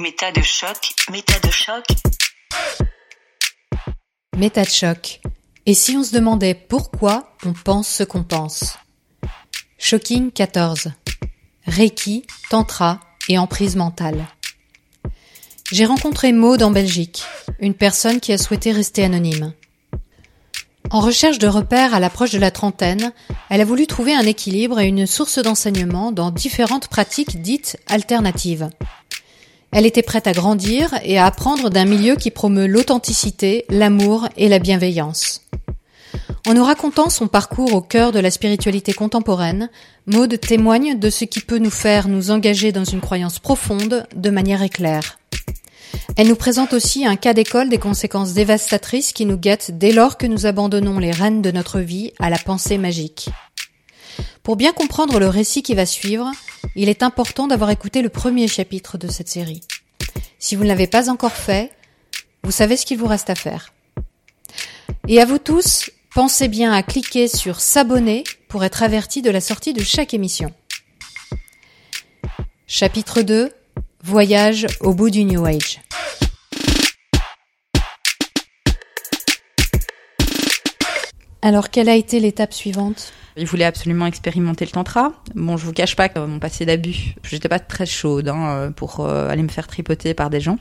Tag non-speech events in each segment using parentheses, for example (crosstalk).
Méta de choc, méta de choc. Méta de choc. Et si on se demandait pourquoi on pense ce qu'on pense? Shocking 14. Reiki, Tantra et emprise mentale. J'ai rencontré Maude en Belgique, une personne qui a souhaité rester anonyme. En recherche de repères à l'approche de la trentaine, elle a voulu trouver un équilibre et une source d'enseignement dans différentes pratiques dites alternatives. Elle était prête à grandir et à apprendre d'un milieu qui promeut l'authenticité, l'amour et la bienveillance. En nous racontant son parcours au cœur de la spiritualité contemporaine, Maude témoigne de ce qui peut nous faire nous engager dans une croyance profonde de manière éclair. Elle nous présente aussi un cas d'école des conséquences dévastatrices qui nous guettent dès lors que nous abandonnons les rênes de notre vie à la pensée magique. Pour bien comprendre le récit qui va suivre, il est important d'avoir écouté le premier chapitre de cette série. Si vous ne l'avez pas encore fait, vous savez ce qu'il vous reste à faire. Et à vous tous, pensez bien à cliquer sur s'abonner pour être averti de la sortie de chaque émission. Chapitre 2 Voyage au bout du New Age. Alors, quelle a été l'étape suivante? Il voulait absolument expérimenter le tantra. Bon, je vous cache pas que mon passé d'abus, j'étais pas très chaude hein, pour euh, aller me faire tripoter par des gens.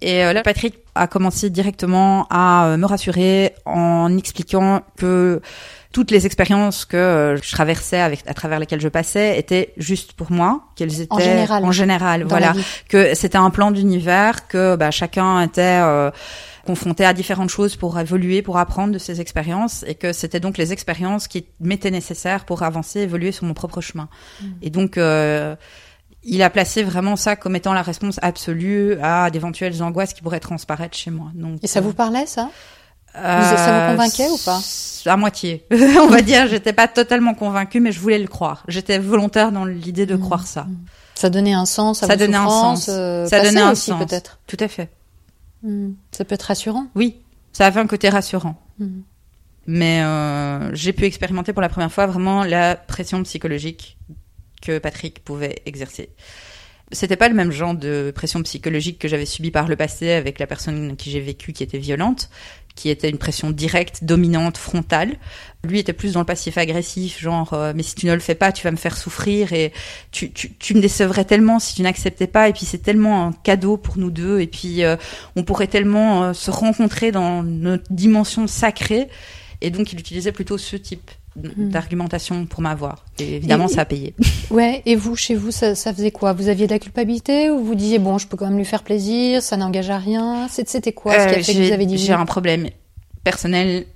Et euh, là, Patrick a commencé directement à euh, me rassurer en expliquant que toutes les expériences que je traversais avec à travers lesquelles je passais étaient juste pour moi, qu'elles étaient en général, en général voilà, que c'était un plan d'univers, que bah, chacun était euh, confronté à différentes choses pour évoluer, pour apprendre de ces expériences, et que c'était donc les expériences qui m'étaient nécessaires pour avancer, évoluer sur mon propre chemin. Mm. Et donc euh, il a placé vraiment ça comme étant la réponse absolue à d'éventuelles angoisses qui pourraient transparaître chez moi. Donc, et ça vous parlait ça? euh, ça vous convainquait ou pas À moitié, (laughs) on va dire. J'étais pas totalement convaincue, mais je voulais le croire. J'étais volontaire dans l'idée de mmh. croire ça. Mmh. Ça donnait un sens à ça donnait un sens. Euh, ça donnait un aussi, sens, peut-être. Tout à fait. Mmh. Ça peut être rassurant. Oui, ça avait un côté rassurant. Mais euh, j'ai pu expérimenter pour la première fois vraiment la pression psychologique que Patrick pouvait exercer c'était pas le même genre de pression psychologique que j'avais subi par le passé avec la personne qui j'ai vécu qui était violente, qui était une pression directe, dominante, frontale. Lui était plus dans le passif agressif, genre euh, mais si tu ne le fais pas, tu vas me faire souffrir et tu, tu, tu me décevrais tellement si tu n'acceptais pas et puis c'est tellement un cadeau pour nous deux et puis euh, on pourrait tellement euh, se rencontrer dans notre dimension sacrée et donc il utilisait plutôt ce type. D'argumentation pour m'avoir. Et évidemment, ça a payé. (laughs) Ouais, et vous, chez vous, ça, ça faisait quoi? Vous aviez de la culpabilité ou vous disiez, bon, je peux quand même lui faire plaisir, ça n'engage à rien? C'était quoi ce qui a euh, fait que vous avez dit J'ai un problème personnel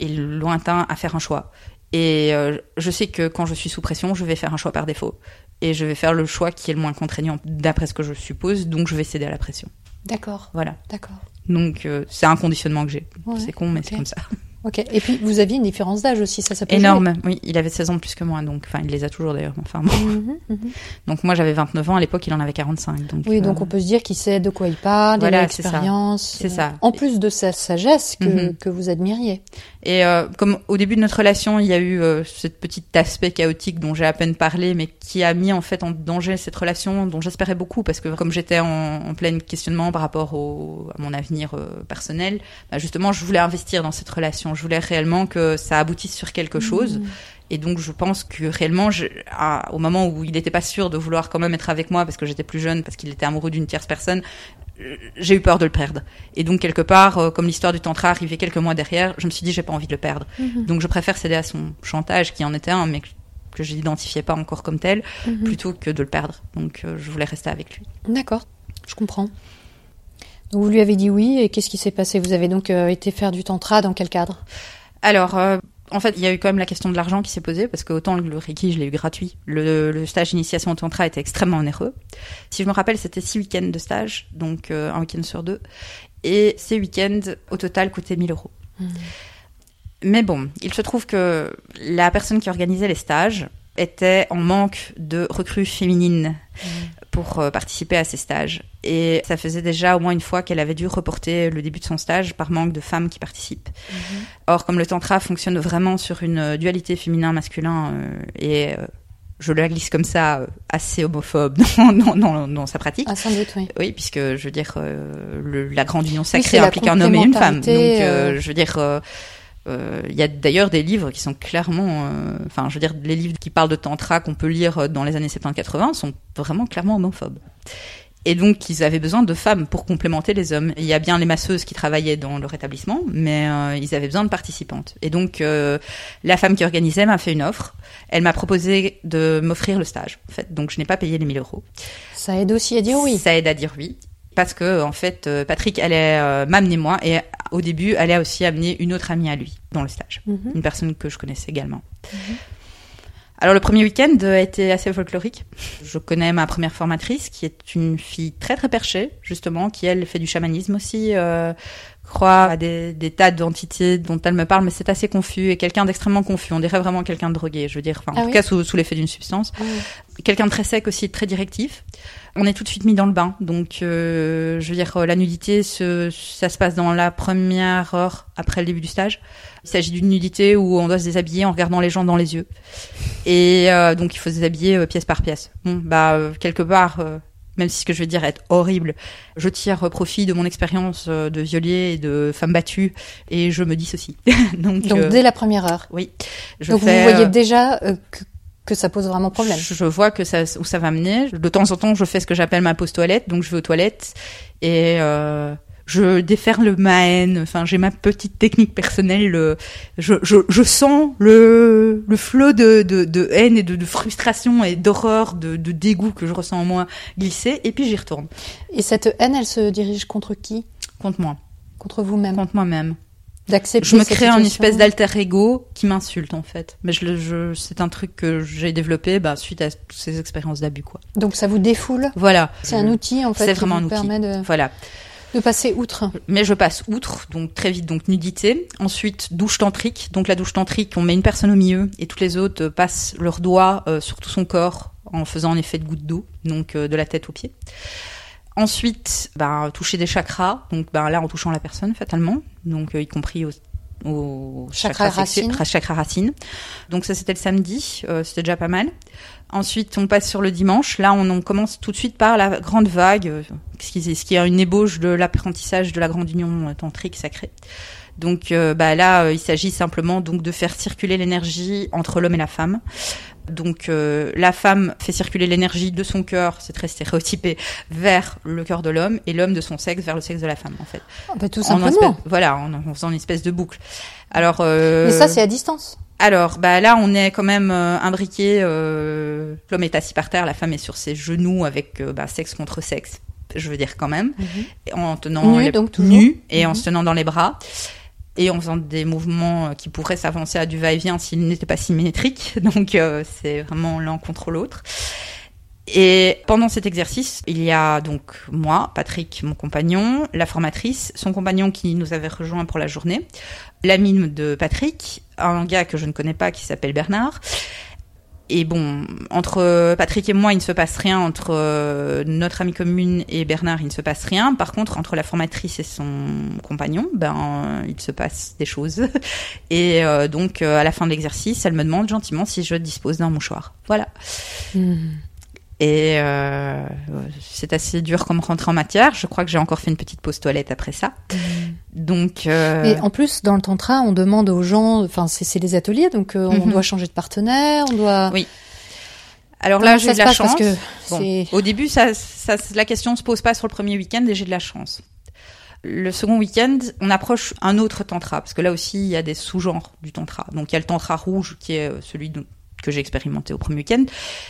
et lointain à faire un choix. Et euh, je sais que quand je suis sous pression, je vais faire un choix par défaut. Et je vais faire le choix qui est le moins contraignant, d'après ce que je suppose, donc je vais céder à la pression. D'accord. Voilà. D'accord. Donc euh, c'est un conditionnement que j'ai. c'est con, mais c'est comme ça. (laughs) Ok. Et puis vous aviez une différence d'âge aussi, ça s'appelle Énorme. Oui, il avait 16 ans de plus que moi, donc enfin il les a toujours d'ailleurs. Enfin bon. Mhm, mhm. Donc moi j'avais 29 ans à l'époque, il en avait 45. Donc, oui, donc euh, on peut se dire qu'il sait de quoi il parle, voilà, l'expérience. C'est ça. En plus de sa sagesse que, mhm. que vous admiriez. Et euh, comme au début de notre relation, il y a eu euh, ce petit aspect chaotique dont j'ai à peine parlé, mais qui a mis en fait en danger cette relation, dont j'espérais beaucoup, parce que comme j'étais en, en plein questionnement par rapport au, à mon avenir euh, personnel, bah justement, je voulais investir dans cette relation. Je voulais réellement que ça aboutisse sur quelque chose. Mmh. Et donc, je pense que réellement, je, à, au moment où il n'était pas sûr de vouloir quand même être avec moi parce que j'étais plus jeune, parce qu'il était amoureux d'une tierce personne, j'ai eu peur de le perdre. Et donc quelque part, euh, comme l'histoire du tantra arrivait quelques mois derrière, je me suis dit j'ai pas envie de le perdre. Mhm. Donc je préfère céder à son chantage qui en était un, mais que je n'identifiais pas encore comme tel, mhm. plutôt que de le perdre. Donc euh, je voulais rester avec lui. D'accord, je comprends. Donc vous lui avez dit oui, et qu'est-ce qui s'est passé? Vous avez donc euh, été faire du tantra dans quel cadre? Alors en fait, il y a eu quand même la question de l'argent qui s'est posée, parce que autant le Reiki, je l'ai eu gratuit. Le, stage d'initiation au tantra était extrêmement onéreux. Si je me rappelle, c'était six week-ends de stage, donc euh, un week-end sur deux. Et ces week-ends, au total, coûtaient 1000 euros. Mmh. Mais bon, il se trouve que la personne qui organisait les stages était en manque de recrues féminines mmh. pour euh, participer à ces stages. Et ça faisait déjà au moins une fois qu'elle avait dû reporter le début de son stage par manque de femmes qui participent. Mmh. Or, comme le tantra fonctionne vraiment sur une dualité féminin-masculin euh, et euh, je la glisse comme ça, euh, assez homophobe (laughs) dans, dans, dans, dans sa pratique. Ah, sans doute, oui. Oui, puisque je veux dire, euh, le- la grande union sacrée implique un homme et une femme. Donc, euh, euh, je veux dire, euh, euh, il y a d'ailleurs des livres qui sont clairement, euh, enfin, je veux dire, les livres qui parlent de tantra qu'on peut lire euh, dans les années 70-80 sont vraiment clairement homophobes. Et donc, ils avaient besoin de femmes pour complémenter les hommes. Il y a bien les masseuses qui travaillaient dans leur établissement, mais euh, ils avaient besoin de participantes. Et donc, euh, la femme qui organisait m'a fait une offre. Elle m'a proposé de m'offrir le stage, en fait. Donc, je n'ai pas payé les 1000 euros. Ça aide aussi à dire oui. Ça aide à dire oui. Parce que, en fait, euh, Patrick allait euh, m'amener moi et au début, allait aussi amener une autre amie à lui dans le stage. Mhm. Une personne que je connaissais également. Alors, le premier week-end a été assez folklorique. Je connais ma première formatrice, qui est une fille très très perchée, justement, qui elle fait du chamanisme aussi, euh, croit à des, des tas d'entités dont elle me parle, mais c'est assez confus et quelqu'un d'extrêmement confus. On dirait vraiment quelqu'un de drogué, je veux dire, enfin, en Ah tout oui cas sous, sous l'effet d'une substance. Quelqu'un de très sec aussi, très directif. On est tout de suite mis dans le bain, donc euh, je veux dire, la nudité, ce- ça se passe dans la première heure après le début du stage. Il s'agit d'une nudité où on doit se déshabiller en regardant les gens dans les yeux. Et euh, donc il faut se déshabiller euh, pièce par pièce. Bon, bah quelque part, même si ce que je vais dire est horrible, je tire profit de mon expérience euh, de violier et de femme battue et je me dissocie. (laughs) donc Donc, euh, dès la première heure. oui, je Donc, fais, vous voyez euh, déjà euh, que, que ça pose vraiment problème. je, je vois que ça, où ça va mener. De temps en temps, je fais ce que j'appelle ma pause toilette, donc je vais aux toilettes et euh, je déferle ma haine. Enfin, j'ai ma petite technique personnelle. euh, Je, je, je sens le, le flot de, de, de haine et de, de frustration et d'horreur, de, de dégoût que je ressens en moi glisser, et puis j'y retourne Et cette haine, elle se dirige contre qui? Contre moi, Contre vous-même. contre moi-même. D'accepter Je me crée un situation. espèce d'alter ego qui m'insulte en fait. Mais je, je, c'est un truc que j'ai développé bah, suite à toutes ces expériences d'abus quoi. Donc, ça vous défoule? Voilà. C'est un outil, en fait, C'est qui vraiment vous un outil. permet de, Voilà. De passer outre. Mais je passe outre, donc très vite, donc nudité. Ensuite, douche tantrique. Donc la douche tantrique, on met une personne au milieu et toutes les autres euh, passent leurs doigts euh, sur tout son corps en faisant un effet de goutte d'eau, donc euh, de la tête aux pieds. Ensuite, ben, toucher des chakras, donc ben, là en touchant la personne fatalement, donc y compris au, au Chakra racine. chakra racine. Donc ça c'était le samedi, euh, c'était déjà pas mal. Ensuite, on passe sur le dimanche. Là, on, on commence tout de suite par la grande vague, euh, ce qui, ce qui est une ébauche de l'apprentissage de la grande union euh, tantrique sacrée. Donc euh, bah, là, euh, il s'agit simplement donc de faire circuler l'énergie entre l'homme et la femme. Donc euh, la femme fait circuler l'énergie de son cœur, c'est très stéréotypé, vers le cœur de l'homme et l'homme de son sexe vers le sexe de la femme en fait. Ah, bah, tout En simplement. espèce- voilà, en, en faisant une espèce de boucle. Alors Mais ça, c'est à distance. Alors, bah là, on est quand même euh, imbriqué. euh, L'homme est assis par terre, la femme est sur ses genoux avec euh, bah, sexe contre sexe. Je veux dire quand même, et en tenant Nu, les donc, nu et en Mhm. se tenant dans les bras et en faisant des mouvements euh, qui pourraient s'avancer à du va-et-vient s'ils n'étaient pas symétriques. (laughs) Donc, euh, c'est vraiment l'un contre l'autre. Et pendant cet exercice, il y a donc moi, Patrick, mon compagnon, la formatrice, son compagnon qui nous avait rejoint pour la journée, l'ami de Patrick, un gars que je ne connais pas qui s'appelle Bernard. Et bon, entre Patrick et moi, il ne se passe rien. Entre euh, notre amie commune et Bernard, il ne se passe rien. Par contre, entre la formatrice et son compagnon, ben, euh, il se passe des choses. (laughs) Et euh, donc, à la fin de l'exercice, elle me demande gentiment si je dispose d'un mouchoir. Voilà. Hmm. Et euh, c'est assez dur comme rentrée en matière. Je crois que j'ai encore fait une petite pause toilette après ça. Donc, euh, Et en plus, dans le tantra, on demande aux gens, enfin, c'est les ateliers, donc euh, on Mhm. doit changer de partenaire, on doit. Oui. alors Comment là, j'ai de la chance. Que Bon, au début, ça, ça, la question se pose pas sur le premier week-end et j'ai de la chance. Le second week-end, on approche un autre tantra parce que là aussi, il y a des sous-genres du tantra. Donc, il y a le tantra rouge qui est euh, celui dont- que j'ai expérimenté au premier week-end.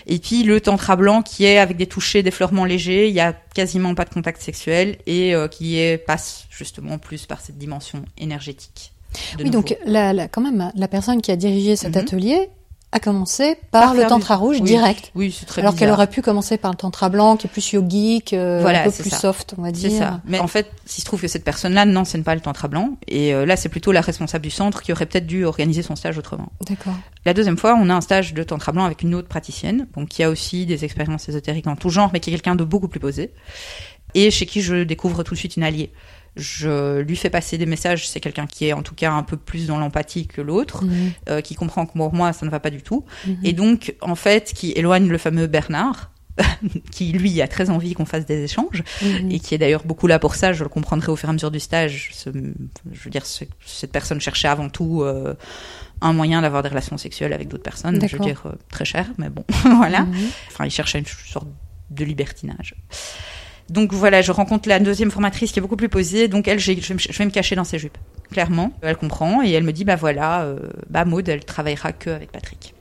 Et puis le tantra blanc qui est avec des touchés, des légers, il y a quasiment pas de contact sexuel et euh, qui passe justement plus par cette dimension énergétique. Oui, donc la, la, quand même, la personne qui a dirigé cet mhm. atelier, a commencé par, Par le tantra du- rouge oui. direct. oui, c'est très Alors qu'elle aurait pu commencer par le tantra blanc, qui est plus yogique, euh, Voilà, un peu plus ça. soft, on va dire. C'est ça. Mais en fait, s'il se trouve que cette personne-là n'enseigne pas le tantra blanc, et euh, là, c'est plutôt la responsable du centre qui aurait peut-être dû organiser son stage autrement. D'accord. La deuxième fois, on a un stage de tantra blanc avec une autre praticienne, donc qui a aussi des expériences ésotériques en tout genre, mais qui est quelqu'un de beaucoup plus posé, et chez qui je découvre tout de suite une alliée. Je lui fais passer des messages. C'est quelqu'un qui est en tout cas un peu plus dans l'empathie que l'autre, euh, qui comprend que pour moi ça ne va pas du tout, Mhm. et donc en fait qui éloigne le fameux Bernard, (laughs) qui lui a très envie qu'on fasse des échanges Mhm. et qui est d'ailleurs beaucoup là pour ça. Je le comprendrai au fur et à mesure du stage. Ce- je veux dire, ce- cette personne cherchait avant tout euh, un moyen d'avoir des relations sexuelles avec d'autres personnes. Je veux dire, euh, très cher, mais bon, (laughs) voilà. Mhm. Enfin, il cherchait une sorte de libertinage. Donc voilà, je rencontre la deuxième formatrice qui est beaucoup plus posée. Donc elle, je vais, me- je vais me cacher dans ses jupes. Clairement, elle comprend et elle me dit bah voilà, euh, bah Maud, elle travaillera que avec Patrick.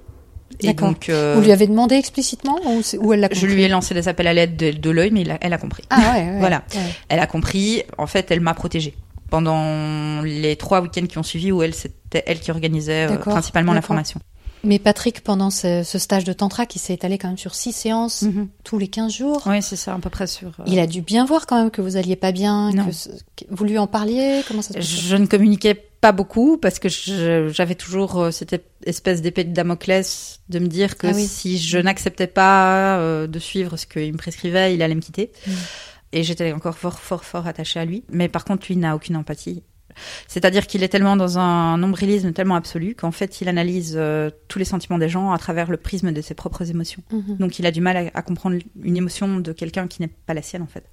Et donc, euh, Vous lui avez demandé explicitement ou, elle l'a je lui ai lancé des appels à l'aide de, de l'œil, mais il a- elle a compris. Ah ouais, ouais, Voilà. ouais. Elle a compris. En fait, elle m'a protégée pendant les trois week-ends qui ont suivi où elle, c'était elle qui organisait euh, principalement la formation. Mais Patrick, pendant ce, ce stage de tantra qui s'est étalé quand même sur six séances tous les 15 jours, Oui, c'est ça, à peu près euh, il a dû bien voir quand même que vous alliez pas bien, que vous lui en parliez, comment ça se Je ne communiquais pas beaucoup parce que j'avais toujours euh, cette espèce d'épée de Damoclès de me dire que Ah oui. si je n'acceptais pas euh, de suivre ce qu'il me prescrivait, il allait me quitter. Mm. Et j'étais encore fort, fort, fort attachée à lui. Mais par contre, lui n'a aucune empathie. C'est-à-dire qu'il est tellement dans un nombrilisme tellement absolu qu'en fait, il analyse euh, tous les sentiments des gens à travers le prisme de ses propres émotions. Mhm. Donc, il a du mal à, à comprendre une émotion de quelqu'un qui n'est pas la sienne, en fait.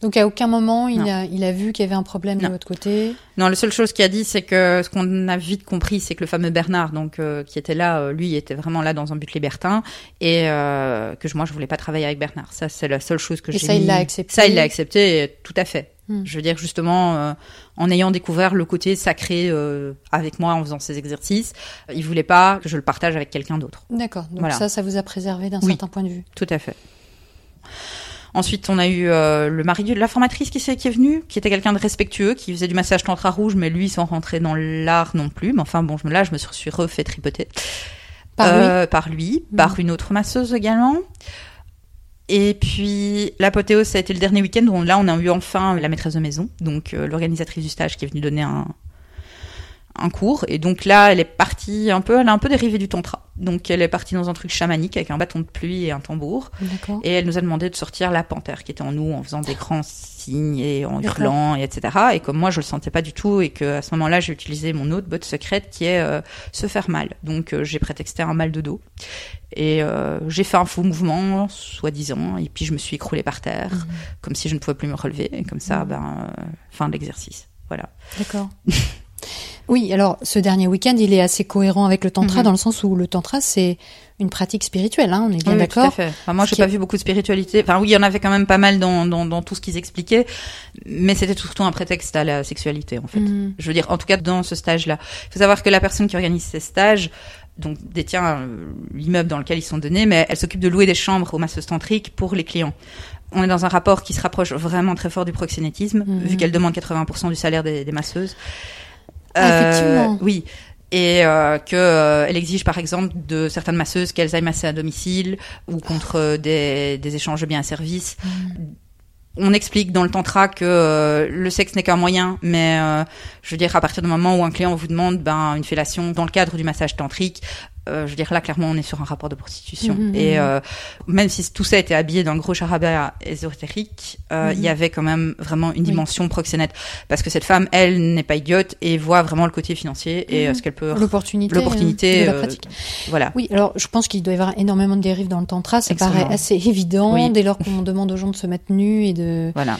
Donc à aucun moment il a, il a vu qu'il y avait un problème de l'autre côté. Non, la seule chose qu'il a dit, c'est que ce qu'on a vite compris, c'est que le fameux Bernard, donc euh, qui était là, euh, lui, était vraiment là dans un but libertin, et euh, que je- moi, je voulais pas travailler avec Bernard. Ça, c'est la seule chose que Et j'ai. ça, il l'a accepté Ça, il l'a accepté, et tout à fait. Hmm. Je veux dire justement, euh, en ayant découvert le côté sacré euh, avec moi en faisant ces exercices, il voulait pas que je le partage avec quelqu'un d'autre. D'accord. Donc Voilà. ça, ça vous a préservé d'un Oui. certain point de vue. Tout à fait. Ensuite, on a eu euh, le mari de la formatrice qui, qui est venue, qui était quelqu'un de respectueux, qui faisait du massage tantra rouge, mais lui, sans rentrer dans l'art non plus. Mais enfin, bon, je- là, je me suis refait tripoter. Par lui Euh, Par lui, Mhm. par une autre masseuse également. Et puis, l'apothéose, ça a été le dernier week-end où là, on a eu enfin la maîtresse de maison, donc euh, l'organisatrice du stage qui est venue donner un, un cours. Et donc là, elle est partie un peu, elle a un peu dérivé du tantra. Donc, elle est partie dans un truc chamanique avec un bâton de pluie et un tambour. Et elle nous a demandé de sortir la panthère qui était en nous en faisant des grands signes et en hurlant et etc. Et comme moi je le sentais pas du tout et que à ce moment-là j'ai utilisé mon autre botte secrète qui est euh, se faire mal. Donc euh, j'ai prétexté un mal de dos et euh, j'ai fait un faux mouvement soi-disant et puis je me suis écroulée par terre Mhm. comme si je ne pouvais plus me relever et comme ça Mhm. ben fin de l'exercice. Voilà. D'accord. (laughs) Oui, alors ce dernier week-end, il est assez cohérent avec le tantra Mhm. dans le sens où le tantra, c'est une pratique spirituelle, hein, on est bien Oui, tout d'accord. fait. Enfin, moi, j'ai pas est- vu beaucoup de spiritualité. Enfin, oui, il y en avait quand même pas mal dans, dans, dans tout ce qu'ils expliquaient, mais c'était surtout un prétexte à la sexualité, en fait. Mhm. Je veux dire, en tout cas, dans ce stage-là. Il faut savoir que la personne qui organise ces stages, donc détient euh, l'immeuble dans lequel ils sont donnés, mais elle s'occupe de louer des chambres aux masseuses tantriques pour les clients. On est dans un rapport qui se rapproche vraiment très fort du proxénétisme, Mhm. vu qu'elle demande 80% du salaire des, des masseuses. Ah, effectivement. Oui. Et euh, que euh, elle exige par exemple de certaines masseuses qu'elles aillent masser à domicile ou contre euh, des, des échanges de biens à service. On explique dans le tantra que euh, le sexe n'est qu'un moyen, mais euh, je veux dire à partir du moment où un client vous demande ben une fellation dans le cadre du massage tantrique, euh, je veux dire là clairement on est sur un rapport de prostitution. Mhm, Et mhm. euh, même si tout ça était habillé d'un gros charabia ésotérique, euh, il Mhm. y avait quand même vraiment une Oui. dimension proxénète parce que cette femme elle n'est pas idiote et voit vraiment le côté financier et euh, ce qu'elle peut L'opportunité, l'opportunité euh, de la pratique. voilà. Oui, alors je pense qu'il doit y avoir énormément de dérives dans le tantra. Ça paraît assez évident Oui. dès lors qu'on demande aux gens de se mettre nus et de Voilà.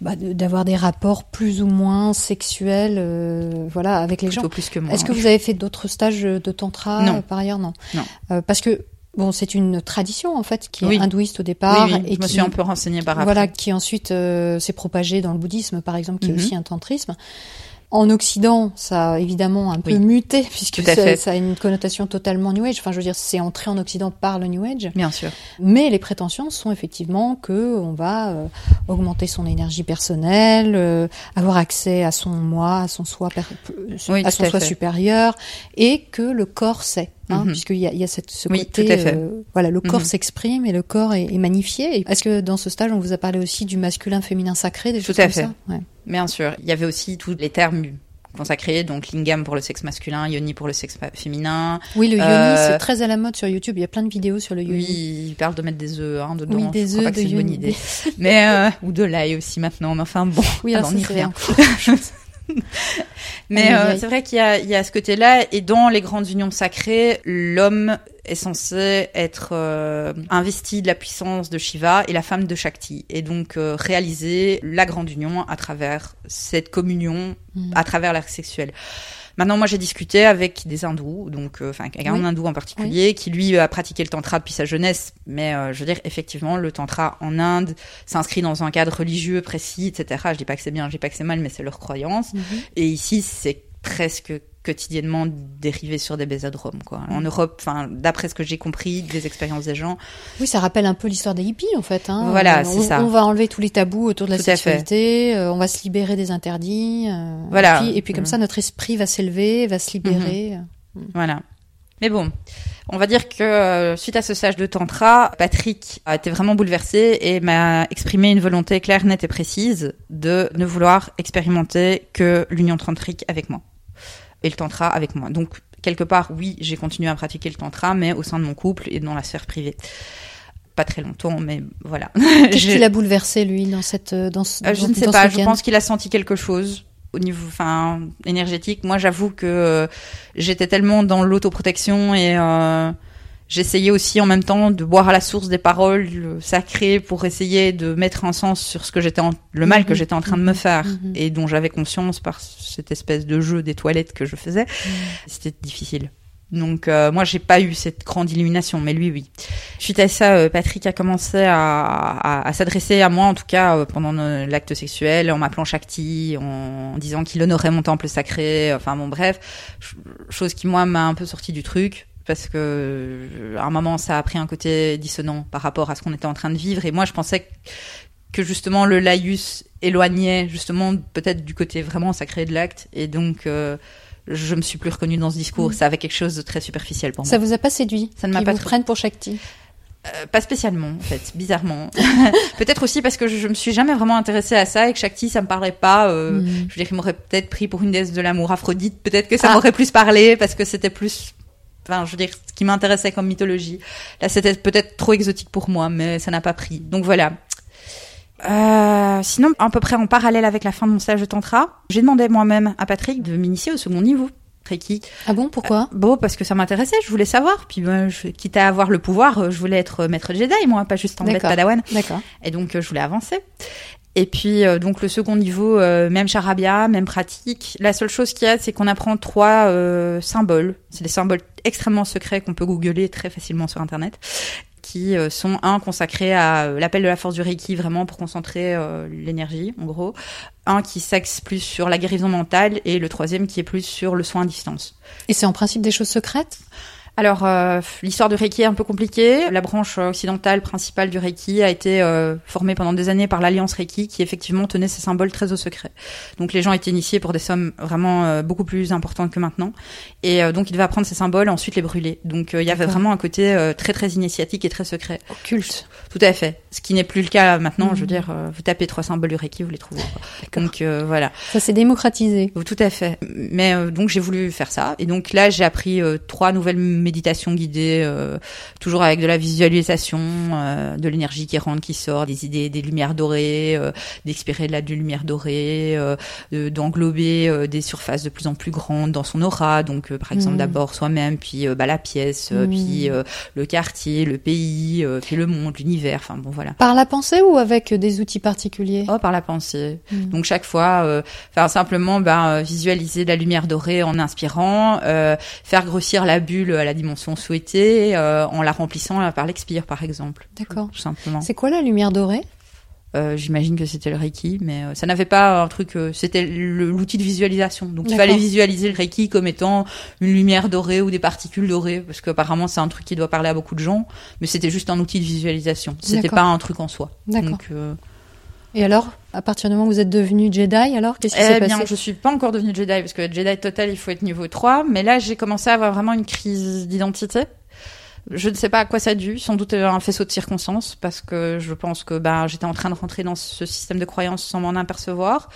Bah, de- d'avoir des rapports plus ou moins sexuels, euh, voilà, avec les gens. Plutôt plus que moi. Est-ce que vous avez fait d'autres stages de tantra Non. euh, par ailleurs? Non. Non. Euh, parce que bon, c'est une tradition en fait qui est Oui. hindouiste au Oui, départ oui, et je me qui suis un peu renseignée par après. voilà qui ensuite euh, s'est propagée dans le bouddhisme par exemple, qui Mhm. est aussi un tantrisme. En Occident, ça a évidemment un peu Oui. muté puisque ça, a une connotation totalement New Age. Enfin, je veux dire, c'est entré en Occident par le New Age. Bien sûr. Mais les prétentions sont effectivement que on va euh, augmenter son énergie personnelle, euh, avoir accès à son moi, à son soi, euh, Oui, à son à soi supérieur, et que le corps sait, hein, Mhm. puisqu'il y a, il y a cette, ce Oui, côté, tout à fait. euh, voilà, le corps Mhm. s'exprime et le corps est, est magnifié. Est-ce que dans ce stage, on vous a parlé aussi du masculin, féminin sacré, des Tout choses à comme fait. ça? Ouais. Bien sûr. Il y avait aussi tous les termes consacré, donc lingam pour le sexe masculin, yoni pour le sexe féminin. Oui, le yoni, Euh, c'est très à la mode sur YouTube. Il y a plein de vidéos sur le yoni. Oui, il parle de mettre des œufs hein, dedans. Oui, des œufs de c'est une bonne yoni. idée. (laughs) Mais euh, ou de l'ail aussi maintenant. Mais enfin bon, Oui, alors on y revient. (laughs) Mais euh, c'est vrai qu'il y a ce côté-là. Et dans les grandes unions sacrées, l'homme est censé être euh, investi de la puissance de Shiva et la femme de Shakti. Et donc euh, réaliser la grande union à travers cette communion, Mhm. à travers l'acte sexuel. Maintenant, moi, j'ai discuté avec des hindous, donc, euh, enfin, avec un Oui. hindou en particulier, qui lui a pratiqué le tantra depuis sa jeunesse. Mais euh, je veux dire, effectivement, le tantra en Inde s'inscrit dans un cadre religieux précis, etc. Je dis pas que c'est bien, je dis pas que c'est mal, mais c'est leur croyance. Mhm. Et ici, c'est presque quotidiennement dérivé sur des bésodromes, quoi. En Europe, enfin, d'après ce que j'ai compris des expériences des gens, Oui, ça rappelle un peu l'histoire des hippies, en fait. Hein. Voilà, c'est on, ça. On va enlever tous les tabous autour de la Tout sexualité. euh, on va se libérer des interdits. euh, Voilà. Et puis, et puis comme Mhm. ça, notre esprit va s'élever, va se libérer. Voilà. Mais bon, on va dire que euh, suite à ce stage de tantra, Patrick a été vraiment bouleversé et m'a exprimé une volonté claire, nette et précise de ne vouloir expérimenter que l'union tantrique avec moi et le tantra avec moi. Donc quelque part, oui, j'ai continué à pratiquer le tantra, mais au sein de mon couple et dans la sphère privée. Pas très longtemps, mais voilà. (laughs) Qu'est-ce J'ai- qui l'a bouleversé, lui, dans cette, euh, dans ce, euh, je dans- ne sais dans pas. Je pense qu'il a senti quelque chose au niveau, enfin, énergétique. Moi, j'avoue que euh, j'étais tellement dans l'autoprotection et euh, j'essayais aussi en même temps de boire à la source des paroles sacrées pour essayer de mettre un sens sur ce que j'étais, en- le mal que Mhm. j'étais en train de me faire Mhm. et dont j'avais conscience par cette espèce de jeu des toilettes que je faisais. C'était difficile. Donc euh, moi j'ai pas eu cette grande illumination, mais lui oui. Suite à ça, euh, Patrick a commencé à, à, à s'adresser à moi, en tout cas euh, pendant l'acte sexuel, en m'appelant Shakti, en disant qu'il honorait mon temple sacré. Enfin bon bref, ch- chose qui moi m'a un peu sorti du truc parce que euh, à un moment ça a pris un côté dissonant par rapport à ce qu'on était en train de vivre et moi je pensais que- justement le laïus éloignait justement peut-être du côté vraiment sacré de l'acte et donc euh, je me suis plus reconnue dans ce discours. Mm. Ça avait quelque chose de très superficiel pour moi. Ça vous a pas séduit Ça ne m'a pas vous prennent pour Shakti Euh, pas spécialement, en fait, bizarrement. (laughs) peut-être aussi parce que je, je me suis jamais vraiment intéressée à ça et que Shakti, ça me parlait pas. euh, Mm. Je veux dire, il m'aurait peut-être pris pour une déesse de l'amour Aphrodite. Peut-être que ça Ah. m'aurait plus parlé parce que c'était plus. Enfin, je veux dire, ce qui m'intéressait comme mythologie. Là, c'était peut-être trop exotique pour moi, mais ça n'a pas pris. Donc voilà. Euh, sinon, à peu près en parallèle avec la fin de mon stage de tantra, j'ai demandé moi-même à Patrick de m'initier au second niveau. Reiki. Ah bon, pourquoi Bon, parce que ça m'intéressait, je voulais savoir. Puis, ben, je, quitte à avoir le pouvoir, euh, je voulais être euh, maître Jedi, moi, pas juste en bête padawan. D'accord. Et donc, euh, je voulais avancer. Et puis, euh, donc, le second niveau, euh, même charabia, même pratique. La seule chose qu'il y a, c'est qu'on apprend trois euh, symboles. C'est des symboles extrêmement secrets qu'on peut googler très facilement sur Internet qui euh, sont un consacré à euh, l'appel de la force du Reiki vraiment pour concentrer euh, l'énergie en gros un qui s'axe plus sur la guérison mentale et le troisième qui est plus sur le soin à distance Et c'est en principe des choses secrètes? Alors, euh, l'histoire du Reiki est un peu compliquée. La branche occidentale principale du Reiki a été euh, formée pendant des années par l'Alliance Reiki, qui effectivement tenait ces symboles très au secret. Donc, les gens étaient initiés pour des sommes vraiment euh, beaucoup plus importantes que maintenant. Et euh, donc, ils devaient apprendre ces symboles et ensuite les brûler. Donc, euh, il y avait vraiment un côté euh, très, très initiatique et très secret. Occultes. Tout à fait. Ce qui n'est plus le cas maintenant. Mhm. Je veux dire, euh, vous tapez trois symboles du Reiki, vous les trouvez. Donc, euh, voilà. Ça s'est démocratisé. Tout à fait. Mais euh, donc j'ai voulu faire ça. Et donc là, j'ai appris trois nouvelles méditations guidées, euh, toujours avec de la visualisation, euh, de l'énergie qui rentre, qui sort, des idées, des lumières dorées, euh, d'expirer de la de lumière dorée, euh, de- d'englober euh, des surfaces de plus en plus grandes dans son aura. Donc euh, par exemple Mhm. d'abord soi-même, puis bah, la pièce, Mhm. puis euh, le quartier, le pays, euh, puis le monde, l'univers. Enfin bon voilà. Par la pensée ou avec des outils particuliers? Oh, par la pensée. Mm. Donc chaque fois, euh, faire simplement euh, visualiser la lumière dorée en inspirant, euh, faire grossir la bulle à la dimension souhaitée euh, en la remplissant par l'expire par exemple. D'accord. Tout simplement. C'est quoi la lumière dorée? Euh, J'imagine que c'était le Reiki, mais euh, ça n'avait pas un truc. euh, c'était l'outil de visualisation. Donc il fallait visualiser le Reiki comme étant une lumière dorée ou des particules dorées, parce qu'apparemment c'est un truc qui doit parler à beaucoup de gens, mais c'était juste un outil de visualisation. C'était pas un truc en soi. Donc, Et alors, à partir du moment où vous êtes devenu Jedi, alors qu'est-ce qui s'est Eh bien, passé je suis pas encore devenue Jedi parce que Jedi total, il faut être niveau 3, mais là, j'ai commencé à avoir vraiment une crise d'identité. Je ne sais pas à quoi ça a dû, sans doute un faisceau de circonstances parce que je pense que ben j'étais en train de rentrer dans ce système de croyances sans m'en apercevoir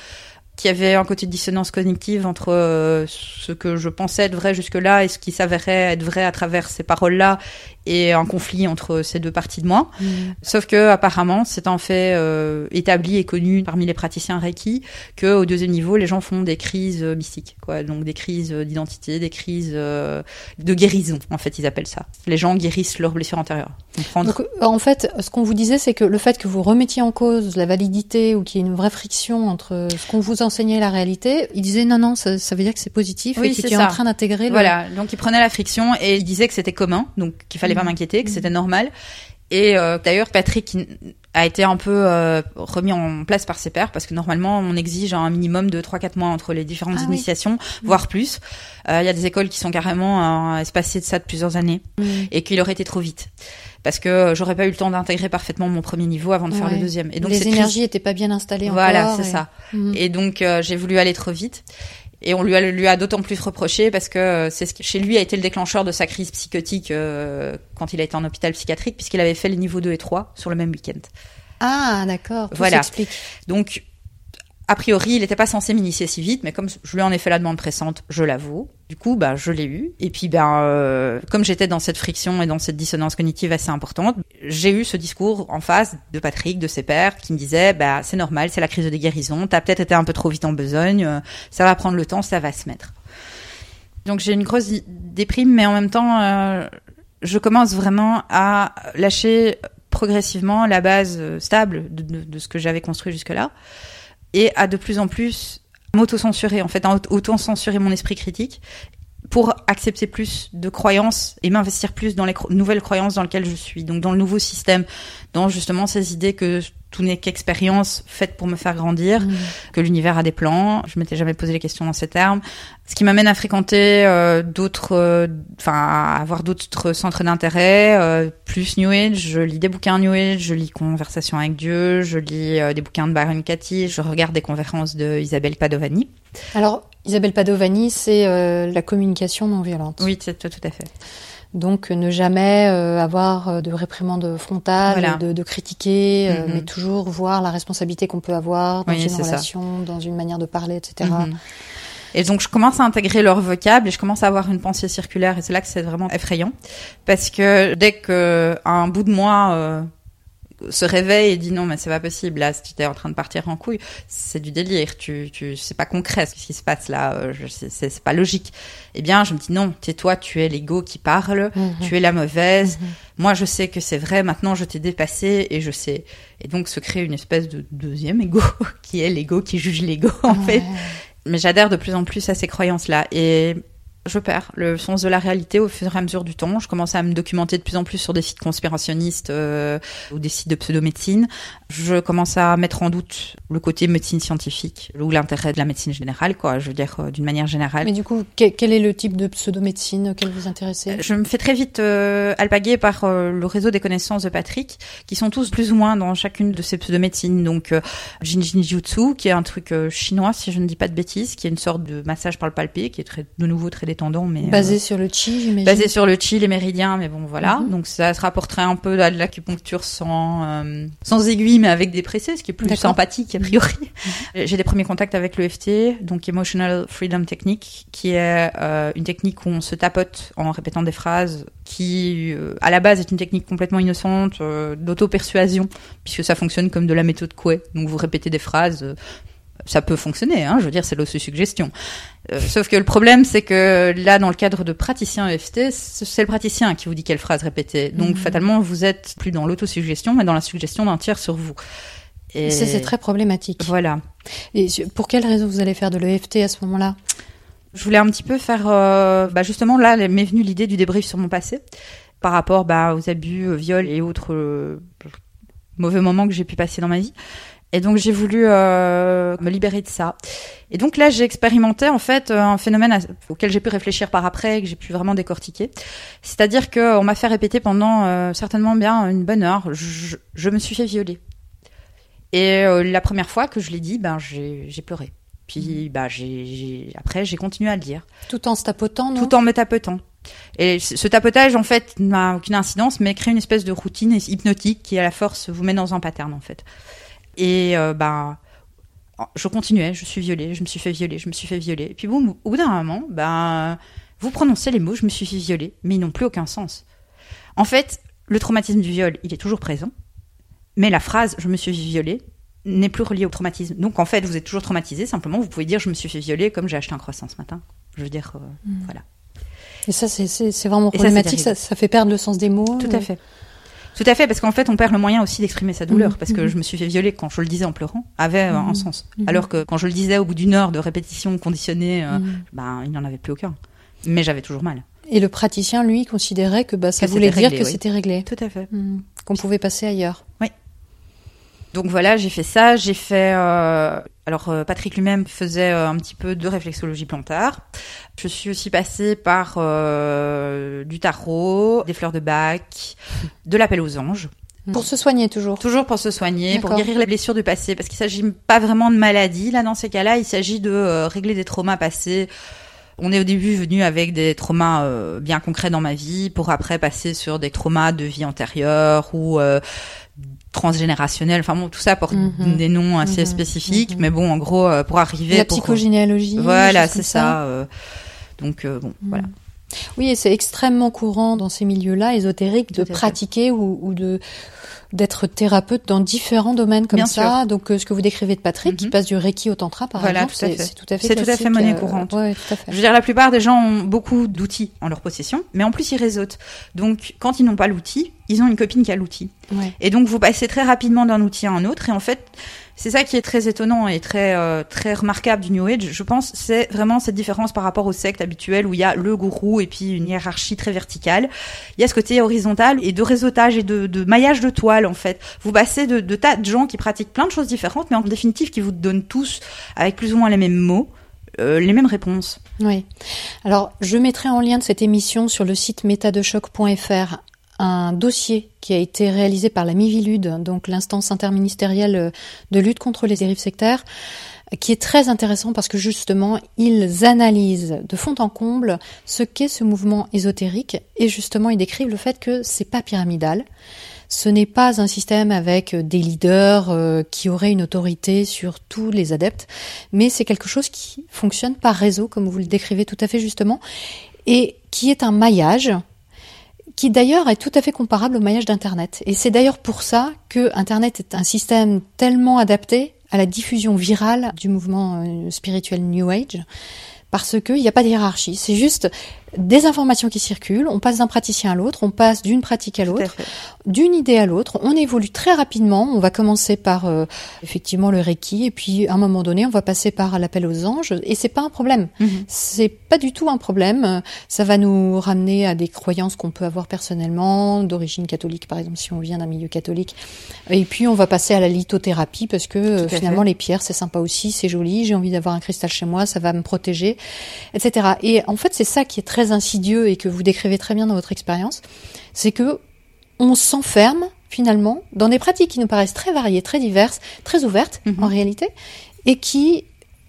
qu'il y avait un côté de dissonance cognitive entre euh, ce que je pensais être vrai jusque-là et ce qui s'avérait être vrai à travers ces paroles-là et un conflit entre ces deux parties de moi. Mm. Sauf que apparemment, c'est un fait euh, établi et connu parmi les praticiens Reiki que au deuxième niveau, les gens font des crises euh, mystiques, quoi. Donc des crises euh, d'identité, des crises euh, de guérison, en fait, ils appellent ça. Les gens guérissent leurs blessures antérieures. Comprendre. Donc, en fait, ce qu'on vous disait, c'est que le fait que vous remettiez en cause la validité ou qu'il y ait une vraie friction entre ce qu'on vous enseignait et la réalité, il disait non, non, ça, ça veut dire que c'est positif Oui, et que tu es ça. en train d'intégrer le... Voilà, donc il prenait la friction et il disait que c'était commun, donc qu'il fallait pas Mhm. m'inquiéter, que c'était normal. Et euh, d'ailleurs, Patrick a été un peu euh, remis en place par ses pairs parce que normalement, on exige un minimum de 3-4 mois entre les différentes Ah oui. initiations, voire plus. Euh, Il y a des écoles qui sont carrément espacées de ça de plusieurs années Mm. et qu'il aurait été trop vite. Parce que j'aurais pas eu le temps d'intégrer parfaitement mon premier niveau avant de faire le deuxième. Et donc les énergies crise- étaient pas bien installées Voilà, c'est et- ça. Mm. Et donc j'ai voulu aller trop vite. Et on lui a, lui a d'autant plus reproché parce que euh, c'est ce qui chez lui a été le déclencheur de sa crise psychotique euh, quand il a été en hôpital psychiatrique puisqu'il avait fait les niveaux 2 et 3 sur le même week-end. Ah, d'accord. Tout Voilà. Donc a priori, il n'était pas censé m'initier si vite, mais comme je lui en ai fait la demande pressante, je l'avoue. Du coup, bah, je l'ai eu. Et puis, ben, euh, comme j'étais dans cette friction et dans cette dissonance cognitive assez importante, j'ai eu ce discours en face de Patrick, de ses pairs, qui me disait, bah, c'est normal, c'est la crise de guérison. T'as peut-être été un peu trop vite en besogne. euh, ça va prendre le temps, ça va se mettre. Donc, j'ai une grosse déprime, mais en même temps, euh, je commence vraiment à lâcher progressivement la base euh, stable de ce que j'avais construit jusque-là et à de plus en plus m'auto-censurer, en fait, à auto-censurer mon esprit critique pour accepter plus de croyances et m'investir plus dans les cro- nouvelles croyances dans lesquelles je suis, donc dans le nouveau système, dans justement ces idées que tout n'est qu'expérience faite pour me faire grandir, Mm. que l'univers a des plans. Je m'étais jamais posé les questions dans ces termes. Ce qui m'amène à fréquenter euh, d'autres, euh, enfin, à avoir d'autres centres d'intérêt, euh, plus New Age. Je lis des bouquins New Age, je lis Conversation avec Dieu, je lis euh, des bouquins de Byron Katie, je regarde des conférences de Isabelle Padovani. Alors, Isabelle Padovani, c'est euh, la communication non violente. Oui, c'est tout à fait. Donc, ne jamais euh, avoir euh, de réprimande frontale, Voilà. de, de critiquer, euh, Mhm. mais toujours voir la responsabilité qu'on peut avoir dans Oui, une ça. relation, dans une manière de parler, etc. Mhm. Et donc je commence à intégrer leur vocable et je commence à avoir une pensée circulaire et c'est là que c'est vraiment effrayant parce que dès que un bout de moi euh, se réveille et dit non mais c'est pas possible là si tu es en train de partir en couille c'est du délire. Tu tu c'est pas concret ce qui se passe là. Euh, je- c'est c'est c'est pas logique. Eh bien je me dis non tais-toi tu es l'ego qui parle Mhm. tu es la mauvaise. Mhm. moi je sais que c'est vrai maintenant je t'ai dépassé et je sais. Et donc se crée une espèce de deuxième ego (laughs) qui est l'ego qui juge l'ego en fait. Mais j'adhère de plus en plus à ces croyances-là. Et je perds le sens de la réalité au fur et à mesure du temps. Je commence à me documenter de plus en plus sur des sites conspirationnistes euh, ou des sites de pseudomédecine. Je commence à mettre en doute le côté médecine scientifique ou l'intérêt de la médecine générale, quoi. Je veux dire euh, d'une manière générale. Mais du coup, que- quel est le type de pseudomédecine auquel vous intéressez? Je me fais très vite euh, alpaguer par euh, le réseau des connaissances de Patrick, qui sont tous plus ou moins dans chacune de ces pseudomédecines. Donc, euh, Jinjin Jutsu, qui est un truc euh, chinois, si je ne dis pas de bêtises, qui est une sorte de massage par le palpé, qui est très, de nouveau très détendant, mais Basé euh, sur le chi, j'imagine. basé sur le chi, les méridiens, mais bon voilà. Mhm. Donc ça se rapporterait un peu à de l'acupuncture sans euh, sans aiguille, mais avec des pressés, ce qui est plus sympathique a priori. (laughs) J'ai des premiers contacts avec l'EFT, donc Emotional Freedom Technique, qui est euh, une technique où on se tapote en répétant des phrases, qui euh, à la base est une technique complètement innocente d'auto-persuasion, puisque ça fonctionne comme de la méthode Coué. Donc vous répétez des phrases. Ça peut fonctionner, hein, je veux dire, c'est l'autosuggestion. Euh, sauf que le problème, c'est que là, dans le cadre de praticien EFT, c'est le praticien qui vous dit quelle phrase répéter. Donc, Mhm. fatalement, vous êtes plus dans l'autosuggestion, mais dans la suggestion d'un tiers sur vous. Et Ça, c'est très problématique. Voilà. Et pour quelle raison vous allez faire de l'EFT à ce moment-là? Je voulais un petit peu faire, euh, bah justement, là, m'est venue l'idée du débrief sur mon passé par rapport bah, aux abus, euh, viols et autres euh, mauvais moments que j'ai pu passer dans ma vie. Et donc j'ai voulu euh, me libérer de ça. Et donc là j'ai expérimenté en fait euh, un phénomène à- auquel j'ai pu réfléchir par après, que j'ai pu vraiment décortiquer. C'est-à-dire que on m'a fait répéter pendant euh, certainement bien une bonne heure, je, je me suis fait violer. Et euh, la première fois que je l'ai dit, ben j'ai pleuré. Puis bah j'ai après j'ai continué à le dire Tout en se tapotant, non? Tout en me tapotant. Et ce tapotage, en fait, n'a aucune incidence, mais crée une espèce de routine hypnotique qui, à la force, vous met dans un pattern, en fait. Et euh, bah, je continuais, je suis violée, je me suis fait violer, je me suis fait violer. Et puis boum, au bout d'un moment, ben, vous prononcez les mots, je me suis fait violer, mais ils n'ont plus aucun sens. En fait, le traumatisme du viol, il est toujours présent, mais la phrase je me suis fait violer n'est plus reliée au traumatisme. Donc en fait, vous êtes toujours traumatisé, simplement vous pouvez dire je me suis fait violer comme j'ai acheté un croissant ce matin. Je veux dire, euh, Mm. voilà. Et ça, c'est- vraiment problématique. Ça, ça fait perdre le sens des mots. Tout à fait. Tout à fait, parce qu'en fait, on perd le moyen aussi d'exprimer sa douleur, Mhm, parce que mhm. je me suis fait violer quand je le disais en pleurant, avait euh, un Mhm, sens. Alors que quand je le disais au bout d'une heure de répétition conditionnée, euh, ben, il n'en avait plus aucun. Mais j'avais toujours mal. Et le praticien, lui, considérait que bah, ça Que voulait dire réglé, que oui. c'était réglé, Tout à fait. Qu'on pouvait passer ailleurs. Donc voilà, j'ai fait ça. J'ai fait. euh, Alors euh, Patrick lui-même faisait euh, un petit peu de réflexologie plantaire. Je suis aussi passée par euh, du tarot, des fleurs de bac, de l'appel aux anges. Pour se soigner toujours. Toujours pour se soigner, pour guérir les blessures du passé, parce qu'il s'agit pas vraiment de maladie. Là, dans ces cas-là, il s'agit de euh, régler des traumas passés. On est au début venu avec des traumas euh, bien concrets dans ma vie, pour après passer sur des traumas de vie antérieure ou euh, transgénérationnels. Enfin bon, tout ça porte Mhm. des noms assez Mhm. spécifiques, Mhm. mais bon, en gros, euh, pour arriver, La pour- psychogénéalogie. voilà, c'est ça. euh, donc euh, bon, voilà. Oui, et c'est extrêmement courant dans ces milieux-là ésotériques de pratiquer ou, ou de d'être thérapeute dans différents domaines comme Bien ça. Donc euh, ce que vous décrivez de Patrick, qui Mhm. passe du Reiki au tantra par Voilà, exemple, c'est tout à fait C'est tout à fait monnaie euh, courante. ouais, tout à fait. Je veux dire, la plupart des gens ont beaucoup d'outils en leur possession, mais en plus ils réseautent. Donc, quand ils n'ont pas l'outil, ils ont une copine qui a l'outil. Ouais. Et donc, vous passez très rapidement d'un outil à un autre. Et en fait, c'est ça qui est très étonnant et très euh, très remarquable du New Age, je pense, c'est vraiment cette différence par rapport aux sectes habituelles où il y a le gourou et puis une hiérarchie très verticale. Il y a ce côté horizontal et de réseautage et de, de maillage de toile en fait. Vous passez de, de tas de gens qui pratiquent plein de choses différentes, mais en définitive qui vous donnent tous avec plus ou moins les mêmes mots. euh, les mêmes réponses. Oui. Alors, je mettrai en lien de cette émission sur le site métadechoc.fr un dossier qui a été réalisé par la Mivilude, donc l'instance interministérielle euh, de lutte contre les dérives sectaires, qui est très intéressant parce que justement, ils analysent de fond en comble ce qu'est ce mouvement ésotérique et justement, ils décrivent le fait que c'est pas pyramidal. Ce n'est pas un système avec des leaders euh, qui auraient une autorité sur tous les adeptes, mais c'est quelque chose qui fonctionne par réseau, comme vous le décrivez tout à fait justement, et qui est un maillage qui d'ailleurs est tout à fait comparable au maillage d'Internet. Et c'est d'ailleurs pour ça que Internet est un système tellement adapté à la diffusion virale du mouvement euh, spirituel New Age, parce qu'il n'y a pas de hiérarchie. C'est juste des informations qui circulent, on passe d'un praticien à l'autre, on passe d'une pratique à l'autre, d'une idée à l'autre, on évolue très rapidement. On va commencer par euh, effectivement le Reiki, et puis à un moment donné, on va passer par l'appel aux anges, et c'est pas un problème. Mhm. C'est pas du tout un problème. Ça va nous ramener à des croyances qu'on peut avoir personnellement, d'origine catholique, par exemple, si on vient d'un milieu catholique. Et puis on va passer à la lithothérapie parce que euh, fait. finalement les pierres c'est sympa aussi, c'est joli. J'ai envie d'avoir un cristal chez moi, ça va me protéger, etc. Et en fait c'est ça qui est très insidieux et que vous décrivez très bien dans votre expérience, c'est que on s'enferme finalement dans des pratiques qui nous paraissent très variées, très diverses, très ouvertes Mhm. en réalité, et qui,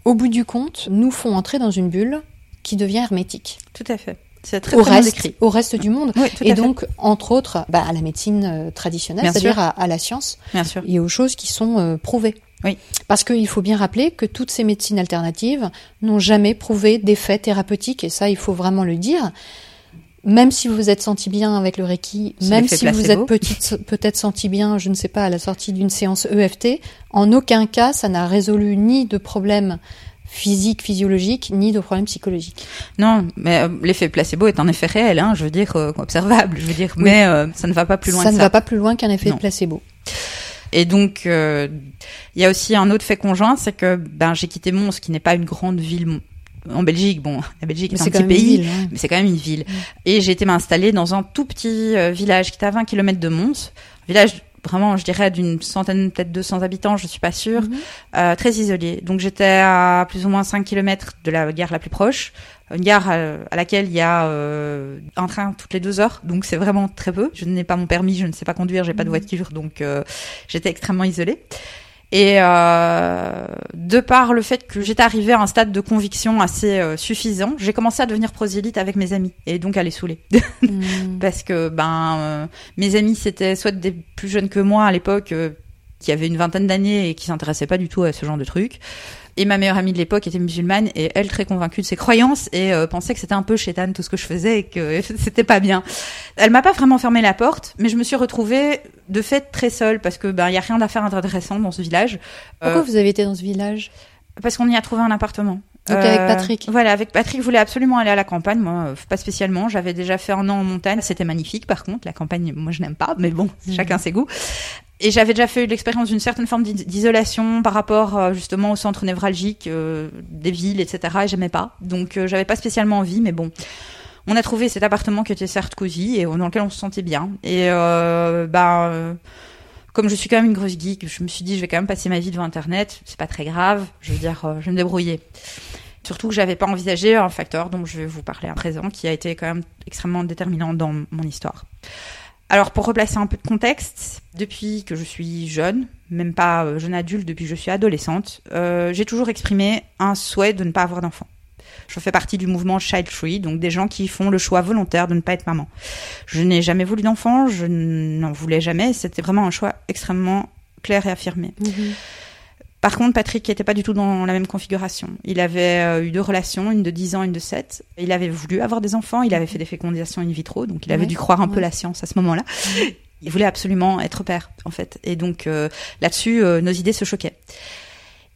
au bout du compte, nous font entrer dans une bulle qui devient hermétique Tout à fait. C'est très, au très reste, décrit. au reste du monde. Oui, Et fait. donc, entre autres, bah, à la médecine euh, traditionnelle, c'est-à-dire à, à la science Bien sûr. et aux choses qui sont euh, prouvées. Oui. Parce qu'il faut bien rappeler que toutes ces médecines alternatives n'ont jamais prouvé d'effet thérapeutique, et ça, il faut vraiment le dire. Même si vous vous êtes senti bien avec le Reiki, même si vous êtes peut-être senti bien, je ne sais pas, à la sortie d'une séance EFT, en aucun cas, ça n'a résolu ni de problème physique, physiologique, ni de problème psychologique. Non, mais euh, l'effet placebo est un effet réel, hein, je veux dire, euh, observable, je veux dire, mais euh, ça ne va pas plus loin ça que ne ça. va pas plus loin qu'un effet Non. placebo. Et donc, il y a aussi un autre fait conjoint, c'est que ben j'ai quitté Mons, qui n'est pas une grande ville en Belgique. Bon, (laughs) la Belgique Mais est un petit pays, ville, mais c'est quand même une ville. Et j'ai été m'installer dans un tout petit village qui est à 20 km de Mons, un village vraiment, je dirais, d'une centaine, peut-être 200 habitants, je suis pas sûre, Mhm. euh, très isolé. Donc j'étais à plus ou moins 5 km de la gare la plus proche, une gare à, à laquelle il y a euh, un train toutes les deux heures, donc c'est vraiment très peu. Je n'ai pas mon permis, je ne sais pas conduire, j'ai pas de voiture, donc euh, j'étais extrêmement isolée. Et euh, de par le fait que j'étais arrivée à un stade de conviction assez euh, suffisant, j'ai commencé à devenir prosélyte avec mes amis et donc à les saouler Mhm. (laughs) parce que ben euh, mes amis c'était soit des plus jeunes que moi à l'époque euh, qui avait une vingtaine d'années et qui s'intéressait pas du tout à ce genre de trucs. Et ma meilleure amie de l'époque était musulmane et elle très convaincue de ses croyances et euh, pensait que c'était un peu chétane tout ce que je faisais et que (laughs) c'était pas bien. Elle m'a pas vraiment fermé la porte, mais je me suis retrouvée de fait très seule parce que ben il y a rien à faire intéressant dans ce village. Pourquoi vous avez été dans ce village? Parce qu'on y a trouvé un appartement. Donc avec Patrick. Voilà, avec Patrick, je voulais absolument aller à la campagne. Moi, euh, pas spécialement. J'avais déjà fait un an en montagne. C'était magnifique. Par contre, la campagne, moi, je n'aime pas. Mais bon, Mhm. chacun ses goûts. Et j'avais déjà fait l'expérience d'une certaine forme d'i- d'isolation par rapport euh, justement au centre névralgique euh, des villes, etc. Et j'aimais pas. Donc, euh, j'avais pas spécialement envie. Mais bon, on a trouvé cet appartement qui était certes cosy et dans lequel on se sentait bien. Et euh, bah. Comme je suis quand même une grosse geek, je me suis dit je vais quand même passer ma vie devant Internet, c'est pas très grave, je veux dire, euh, je vais me débrouiller. Surtout que j'avais pas envisagé un facteur dont je vais vous parler à présent, qui a été quand même extrêmement déterminant dans mon histoire. Alors pour replacer un peu de contexte, depuis que je suis jeune, même pas euh, jeune adulte, depuis que je suis adolescente, euh, j'ai toujours exprimé un souhait de ne pas avoir d'enfant. Je fais partie du mouvement Child Free, donc des gens qui font le choix volontaire de ne pas être maman. Je n'ai jamais voulu d'enfant, je n'en voulais jamais, c'était vraiment un choix extrêmement clair et affirmé. Par contre, Patrick n'était pas du tout dans la même configuration. Il avait euh, eu deux relations, une de 10 ans, une de 7. Il avait voulu avoir des enfants, il avait fait des fécondations in vitro, donc il avait Ouais, dû croire un peu la science à ce moment-là. Il voulait absolument être père, en fait. Et donc euh, là-dessus, euh, nos idées se choquaient.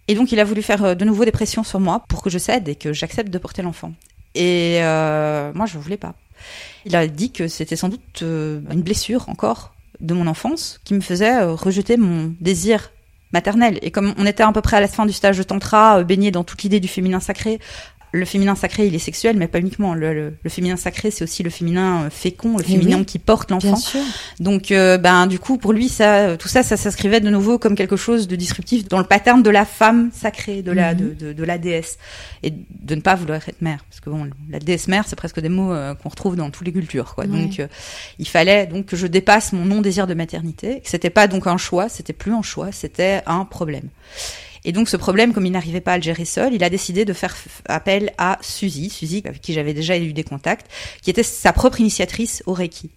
Et donc il a voulu faire euh, de nouveau des pressions sur moi pour que je cède et que j'accepte de porter l'enfant. Et euh, moi, je voulais pas. Il a dit que c'était sans doute euh, une blessure encore de mon enfance qui me faisait euh, rejeter mon désir maternel. Et comme on était à peu près à la fin du stage de tantra, baigné dans toute l'idée du féminin sacré, le féminin sacré, il est sexuel, mais pas uniquement. Le, le- le féminin sacré, c'est aussi le féminin euh, fécond, le Eh féminin oui. qui porte l'enfant. Donc, euh, ben, du coup, pour lui, ça, tout ça, ça s'inscrivait de nouveau comme quelque chose de disruptif dans le pattern de la femme sacrée, de la, Mhm. de, de, de la déesse, et de ne pas vouloir être mère, parce que bon, la déesse mère, c'est presque des mots euh, qu'on retrouve dans toutes les cultures, quoi. Ouais. Donc, euh, il fallait donc que je dépasse mon non désir de maternité. C'était pas donc un choix, c'était plus un choix, c'était un problème. Et donc ce problème, comme il n'arrivait pas à le gérer seul, il a décidé de faire appel à Suzy, Suzy avec qui j'avais déjà eu des contacts, qui était sa propre initiatrice au Reiki.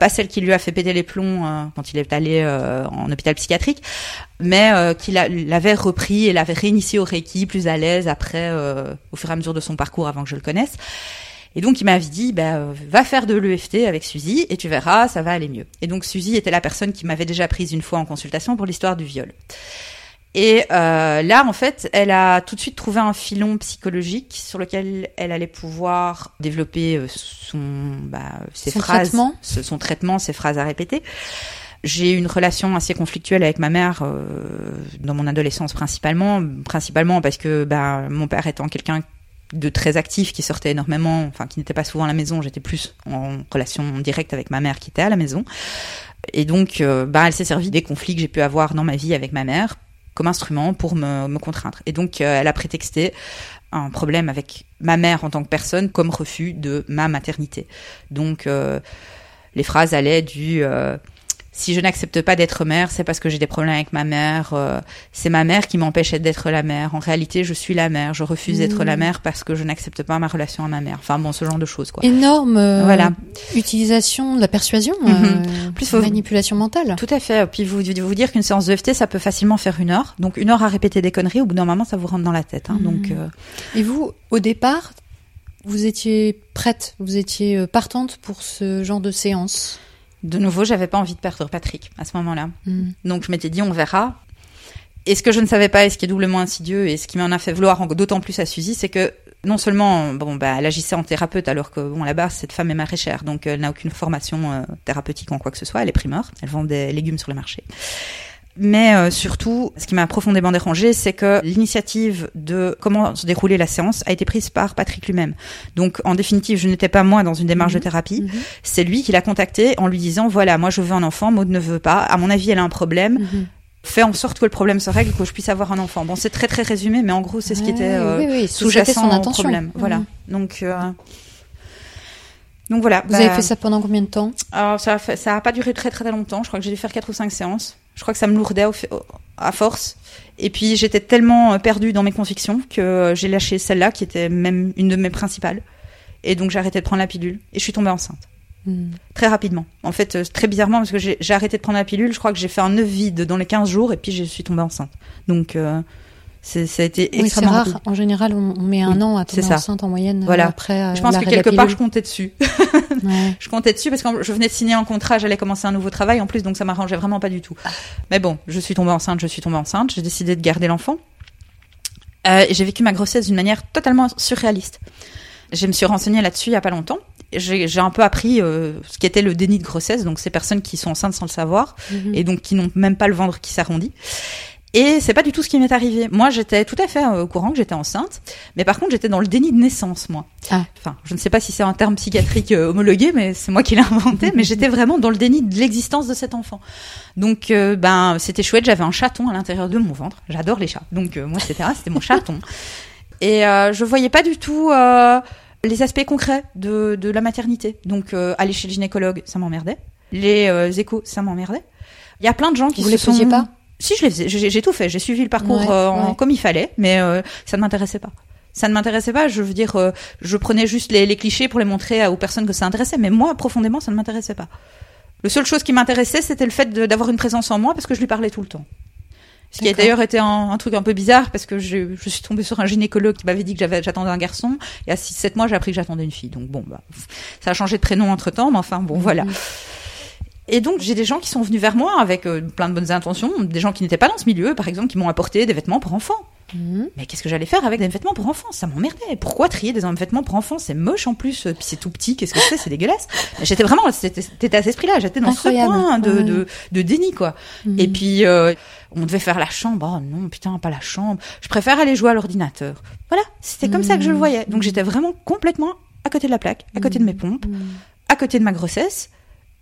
Pas celle qui lui a fait péter les plombs euh, quand il est allé euh, en hôpital psychiatrique, mais euh, qui l'a- l'avait repris et l'avait réinitié au Reiki, plus à l'aise après, au fur et à mesure de son parcours avant que je le connaisse. Et donc il m'avait dit, bah, va faire de l'EFT avec Suzy et tu verras, ça va aller mieux. Et donc Suzy était la personne qui m'avait déjà prise une fois en consultation pour l'histoire du viol. Et euh, là, en fait, elle a tout de suite trouvé un filon psychologique sur lequel elle allait pouvoir développer euh, son, bah, ses Son phrases, traitement. son traitement, ses phrases à répéter. J'ai eu une relation assez conflictuelle avec ma mère euh, dans mon adolescence principalement, principalement parce que bah, mon père étant quelqu'un de très actif qui sortait énormément, enfin qui n'était pas souvent à la maison, j'étais plus en relation directe avec ma mère qui était à la maison. Et donc, euh, bah, elle s'est servie des conflits que j'ai pu avoir dans ma vie avec ma mère comme instrument pour me, contraindre. Et donc, euh, elle a prétexté un problème avec ma mère en tant que personne comme refus de ma maternité. Donc, euh, les phrases allaient du euh, si je n'accepte pas d'être mère, c'est parce que j'ai des problèmes avec ma mère. euh, c'est ma mère qui m'empêche d'être la mère. En réalité, je suis la mère. Je refuse d'être Mmh. la mère parce que je n'accepte pas ma relation à ma mère. Enfin bon, ce genre de choses quoi. Énorme euh, Voilà. utilisation de la persuasion, euh, Plus, faut- manipulation mentale. Tout à fait. Puis vous, vous dire qu'une séance de FT, ça peut facilement faire une heure. Donc une heure à répéter des conneries, au bout d'un moment, ça vous rentre dans la tête. Hein. Donc euh, Et vous, au départ, vous étiez prête, vous étiez partante pour ce genre de séance? De nouveau, j'avais pas envie de perdre Patrick à ce moment-là. Mhm. Donc je m'étais dit, on verra. Et ce que je ne savais pas, et ce qui est doublement insidieux, et ce qui m'en a fait vouloir d'autant plus à Suzy, c'est que non seulement, bon, bah, elle agissait en thérapeute, alors que, bon, à la base, cette femme est maraîchère, donc elle n'a aucune formation euh, thérapeutique en quoi que ce soit, elle est primeur, elle vend des légumes sur le marché. Mais euh, surtout, ce qui m'a profondément dérangé, c'est que l'initiative de comment se dérouler la séance a été prise par Patrick lui-même. Donc, en définitive, je n'étais pas moi dans une démarche Mhm. de thérapie. Mhm. C'est lui qui l'a contacté en lui disant voilà, moi je veux un enfant, Maud ne veut pas. À mon avis, elle a un problème. Mhm. Fais en sorte que le problème se règle, que je puisse avoir un enfant. Bon, c'est très très résumé, mais en gros, c'est ce qui était euh, oui, oui, sous-jacent au problème. Mhm. Voilà. Donc, euh, donc voilà. Vous Bah, avez fait ça pendant combien de temps? Alors, ça, a fait- ça a pas duré très très longtemps. Je crois que j'ai dû faire quatre ou cinq séances. Je crois que ça me lourdait au à force. Et puis j'étais tellement euh, perdue dans mes convictions que euh, j'ai lâché celle-là qui était même une de mes principales. Et donc j'ai arrêté de prendre la pilule et je suis tombée enceinte. Hmm. Très rapidement. En fait, euh, très bizarrement, parce que j'ai arrêté de prendre la pilule, je crois que j'ai fait un œuf vide dans les 15 jours et puis je suis tombée enceinte. Donc, euh, ça a été Oui, extrêmement rare. En général, on, on met un Oui, an à tomber ça. enceinte en moyenne. euh, Voilà. Après, euh, Je pense que quelque part, je comptais dessus. (laughs) Ouais. Je comptais dessus parce que je venais de signer un contrat, j'allais commencer un nouveau travail en plus, donc ça m'arrangeait vraiment pas du tout. Mais bon, je suis tombée enceinte, je suis tombée enceinte, j'ai décidé de garder l'enfant. Euh, j'ai vécu ma grossesse d'une manière totalement surréaliste. Je me suis renseignée là-dessus il y a pas longtemps. J'ai j'ai un peu appris euh, ce qu'était le déni de grossesse, donc ces personnes qui sont enceintes sans le savoir Mhm. et donc qui n'ont même pas le ventre qui s'arrondit. Et c'est pas du tout ce qui m'est arrivé. Moi, j'étais tout à fait euh, au courant que j'étais enceinte, mais par contre, j'étais dans le déni de naissance, moi. Ah. Enfin, je ne sais pas si c'est un terme psychiatrique euh, homologué, mais c'est moi qui l'ai inventé. (laughs) mais j'étais vraiment dans le déni de l'existence de cet enfant. Donc, euh, ben, c'était chouette. J'avais un chaton à l'intérieur de mon ventre. J'adore les chats. Donc, euh, moi, c'était c'était mon chaton. (laughs) Et euh, je voyais pas du tout euh, les aspects concrets de, de la maternité. Donc, euh, aller chez le gynécologue, ça m'emmerdait. Les euh, échos, ça m'emmerdait. Il y a plein de gens qui Vous se les sont... pas? Si, je les faisais. J'ai tout fait. J'ai suivi le parcours Ouais, euh, en- ouais. comme il fallait, mais euh, ça ne m'intéressait pas. Ça ne m'intéressait pas. Je veux dire, euh, je prenais juste les, les clichés pour les montrer aux personnes que ça intéressait, mais moi, profondément, ça ne m'intéressait pas. Le seule chose qui m'intéressait, c'était le fait d'avoir une présence en moi parce que je lui parlais tout le temps. Ce qui a d'ailleurs été un, un truc un peu bizarre parce que je, je suis tombée sur un gynécologue qui m'avait dit que j'attendais un garçon et à 6-7 mois j'ai appris que j'attendais une fille. Donc bon, bah, ça a changé de prénom entre temps, mais enfin bon, voilà. Mhm. Et donc j'ai des gens qui sont venus vers moi avec euh, plein de bonnes intentions, des gens qui n'étaient pas dans ce milieu, par exemple, qui m'ont apporté des vêtements pour enfants. Mhm. Mais qu'est-ce que j'allais faire avec des vêtements pour enfants? Ça m'emmerdait. Pourquoi trier des vêtements pour enfants? C'est moche en plus, puis c'est tout petit. Qu'est-ce que c'est? C'est dégueulasse. J'étais vraiment, c'était à cet esprit-là. J'étais dans Incroyable. ce point de, Ouais. de, de déni, quoi. Mhm. Et puis euh, on devait faire la chambre. Oh non, putain, pas la chambre. Je préfère aller jouer à l'ordinateur. Voilà, c'était comme ça que je le voyais. Donc j'étais vraiment complètement à côté de la plaque, à côté de mes pompes, Mhm. à côté de ma grossesse.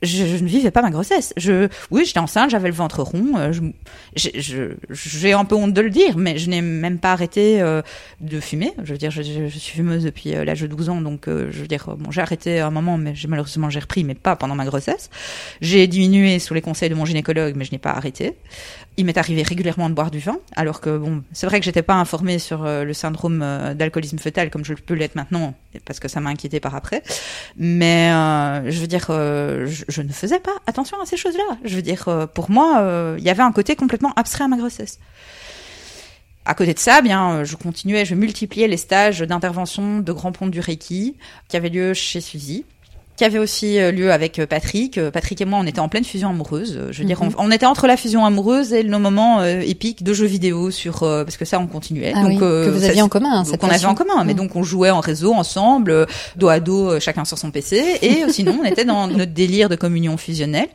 Je, je ne vivais pas ma grossesse. Je, oui, j'étais enceinte, j'avais le ventre rond. euh, je- j'ai un peu honte de le dire, mais je n'ai même pas arrêté euh, de fumer. Je veux dire, je, je- suis fumeuse depuis euh, l'âge de 12 ans, donc euh, je veux dire, euh, bon, j'ai arrêté un moment, mais malheureusement j'ai repris, mais pas pendant ma grossesse. J'ai diminué sous les conseils de mon gynécologue, mais je n'ai pas arrêté. Il m'est arrivé régulièrement de boire du vin, alors que bon, c'est vrai que j'étais pas informée sur euh, le syndrome euh, d'alcoolisme fœtal comme je peux l'être maintenant, parce que ça m'a inquiété par après. Mais euh, je veux dire, je, ne faisais pas attention à ces choses-là. Je veux dire, pour moi, il y avait un côté complètement abstrait à ma grossesse. À côté de ça, bien, euh, je continuais, je multipliais les stages d'intervention de Grand Pont du Reiki qui avaient lieu chez Suzy qui avait aussi euh, lieu avec euh, Patrick. Euh, Patrick et moi, on était en pleine fusion amoureuse. Je veux dire, Mhm. on, on était entre la fusion amoureuse et nos moments euh, épiques de jeux vidéo sur euh, parce que ça, on continuait. Ah oui, que vous ça, aviez en commun, donc cette on avait en commun, mais Mm. donc on jouait en réseau ensemble, dos à dos, chacun sur son PC, et sinon on était dans notre délire de communion fusionnelle.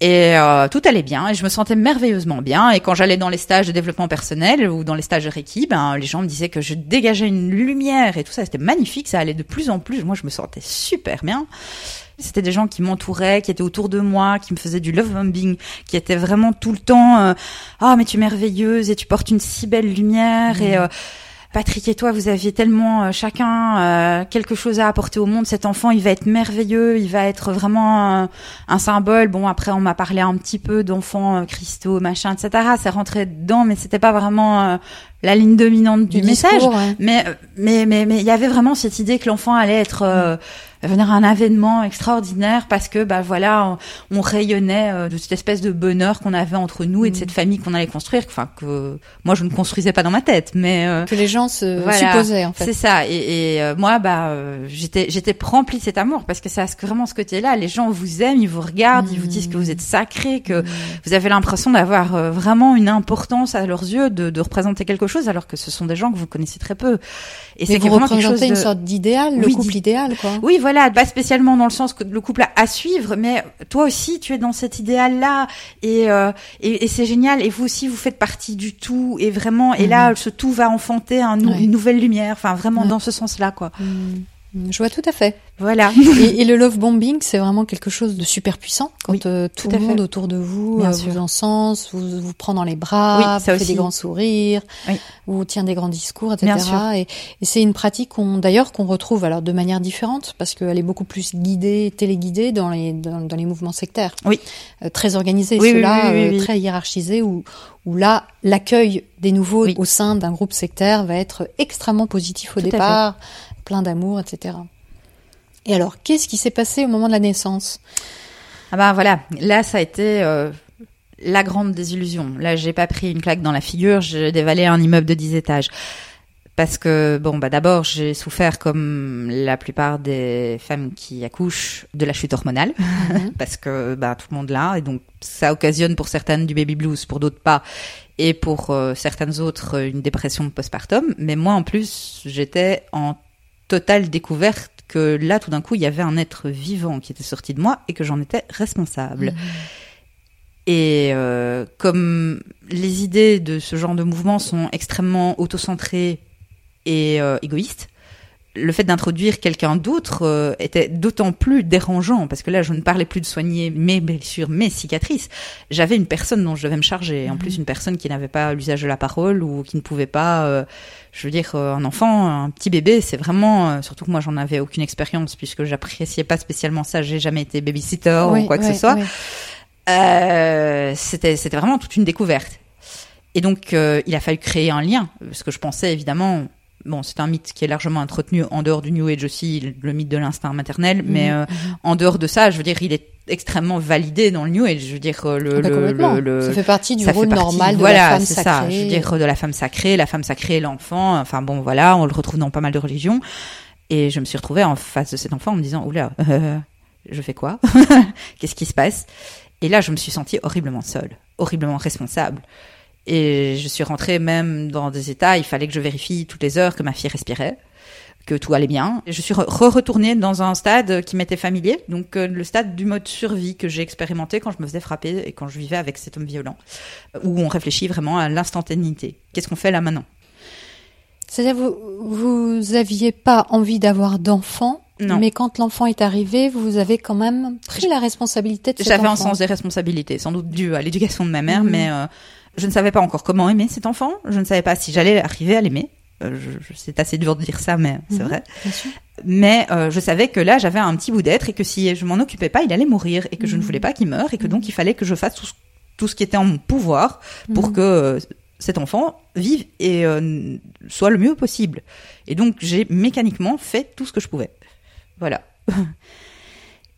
Et euh, tout allait bien, et je me sentais merveilleusement bien. Et quand j'allais dans les stages de développement personnel ou dans les stages de Reiki, ben les gens me disaient que je dégageais une lumière et tout ça, c'était magnifique, ça allait de plus en plus. Moi, je me sentais super bien. C'était des gens qui m'entouraient, qui étaient autour de moi, qui me faisaient du love bombing, qui étaient vraiment tout le temps euh, ah mais tu es merveilleuse et tu portes une si belle lumière et euh, Patrick et toi, vous aviez tellement euh, chacun euh, quelque chose à apporter au monde. Cet enfant, il va être merveilleux, il va être vraiment un, un symbole. Bon, après, on m'a parlé un petit peu d'enfants euh, cristaux, machin, etc. C'est rentré dedans, mais c'était pas vraiment euh, la ligne dominante du, message. discours, ouais. Mais euh, mais mais mais il y avait vraiment cette idée que l'enfant allait être euh, venir à un événement extraordinaire parce que bah voilà on, on rayonnait euh, de cette espèce de bonheur qu'on avait entre nous et de Mm. cette famille qu'on allait construire enfin que moi je ne construisais pas dans ma tête mais euh, Que les gens se Voilà. supposaient, en fait. c'est ça. Et, et, euh, moi, bah, euh, j'étais, j'étais remplie de cet amour parce que c'est à ce- vraiment ce côté-là. Les gens vous aiment, ils vous regardent, ils vous disent que vous êtes sacré, que Mm. vous avez l'impression d'avoir euh, vraiment une importance à leurs yeux, de, de représenter quelque chose, alors que ce sont des gens que vous connaissez très peu. Et vous vraiment quelque chose représentez une de- sorte d'idéal, le couple idéal, quoi. oui, voilà, pas spécialement dans le sens que le couple a à suivre, mais toi aussi, tu es dans cet idéal-là, et, euh, et, et c'est génial. Et vous aussi, vous faites partie du tout, et vraiment, et là, ce tout va enfanter un nou- Ouais. une nouvelle lumière. Enfin, vraiment Ouais. dans ce sens-là, quoi. Mm. Je vois tout à fait. Voilà. (laughs) Et, (laughs) et le love bombing, c'est vraiment quelque chose de super puissant quand Oui, euh, tout, le monde fait. autour de vous euh, vous encense, vous vous prend dans les bras, Oui, vous fait des grands sourires, Oui. vous tient des grands discours, etc. Et, et c'est une pratique qu'on d'ailleurs qu'on retrouve alors de manière différente parce qu'elle est beaucoup plus guidée, téléguidée dans les dans, dans les mouvements sectaires. Oui. Euh, très euh, oui. très hiérarchisés où où là l'accueil des nouveaux au sein d'un groupe sectaire va être extrêmement positif au Tout départ, plein d'amour, etc. Et alors, qu'est-ce qui s'est passé au moment de la naissance? Ah bah voilà, là ça a été euh, la grande désillusion. Là, j'ai pas pris une claque dans la figure, j'ai dévalé un immeuble de 10 étages. Parce que, bon, bah d'abord, j'ai souffert, comme la plupart des femmes qui accouchent, de la chute hormonale. (laughs) Mhm. (laughs) parce que, bah, tout le monde l'a. Et donc, ça occasionne pour certaines du baby blues, pour d'autres pas. Et pour euh, certaines autres, une dépression postpartum. Mais moi, en plus, j'étais en totale découverte que là, tout d'un coup, il y avait un être vivant qui était sorti de moi et que j'en étais responsable. Mhm. Et euh, comme les idées de ce genre de mouvement sont extrêmement autocentrées et euh, égoïstes, le fait d'introduire quelqu'un d'autre euh, était d'autant plus dérangeant parce que là, je ne parlais plus de soigner mes blessures, mes cicatrices. J'avais une personne dont je devais me charger. En plus, une personne qui n'avait pas l'usage de la parole ou qui ne pouvait pas. euh, je veux dire, euh, un enfant, un petit bébé, c'est vraiment. euh, surtout que moi, j'en avais aucune expérience puisque j'appréciais pas spécialement ça. J'ai jamais été babysitter Oui, ou quoi que ce soit. Euh, c'était c'était vraiment toute une découverte. Et donc euh, il a fallu créer un lien parce que je pensais évidemment bon c'est un mythe qui est largement entretenu en dehors du New Age aussi le, mythe de l'instinct maternel mais Mhm, euh, en dehors de ça je veux dire il est extrêmement validé dans le New Age je veux dire euh, le Ah bah, le, le, le- ça fait partie du rôle partie- normal de voilà, la femme c'est sacrée. ça. Je veux dire de la femme sacrée, la femme sacrée, l'enfant. Enfin bon, voilà, on le retrouve dans pas mal de religions. Et je me suis retrouvée en face de cet enfant en me disant, oula, euh, je fais quoi? (laughs) Qu'est-ce qui se passe? Et là, je me suis sentie horriblement seule, horriblement responsable. Et je suis rentrée même dans des états, il fallait que je vérifie toutes les heures que ma fille respirait, que tout allait bien. Et je suis re- re-retournée dans un stade qui m'était familier, donc euh, le stade du mode survie que j'ai expérimenté quand je me faisais frapper et quand je vivais avec cet homme violent, où on réfléchit vraiment à l'instantanéité. Qu'est-ce qu'on fait là maintenant? C'est-à-dire vous vous aviez pas envie d'avoir d'enfant, Non. mais quand l'enfant est arrivé, vous avez quand même pris la responsabilité de cet J'avais un sens des responsabilités, sans doute dû à l'éducation de ma mère, Mhm. mais euh, je ne savais pas encore comment aimer cet enfant. Je ne savais pas si j'allais arriver à l'aimer. Euh, c'est assez dur de dire ça, mais c'est Mhm. vrai. Mais euh, je savais que là, j'avais un petit bout d'être et que si je m'en occupais pas, il allait mourir et que je ne Mhm. voulais pas qu'il meure et que donc il fallait que je fasse tout ce, tout ce qui était en mon pouvoir pour Mhm. que euh, cet enfant vive et soit le mieux possible. Et donc j'ai mécaniquement fait tout ce que je pouvais. Voilà. (laughs)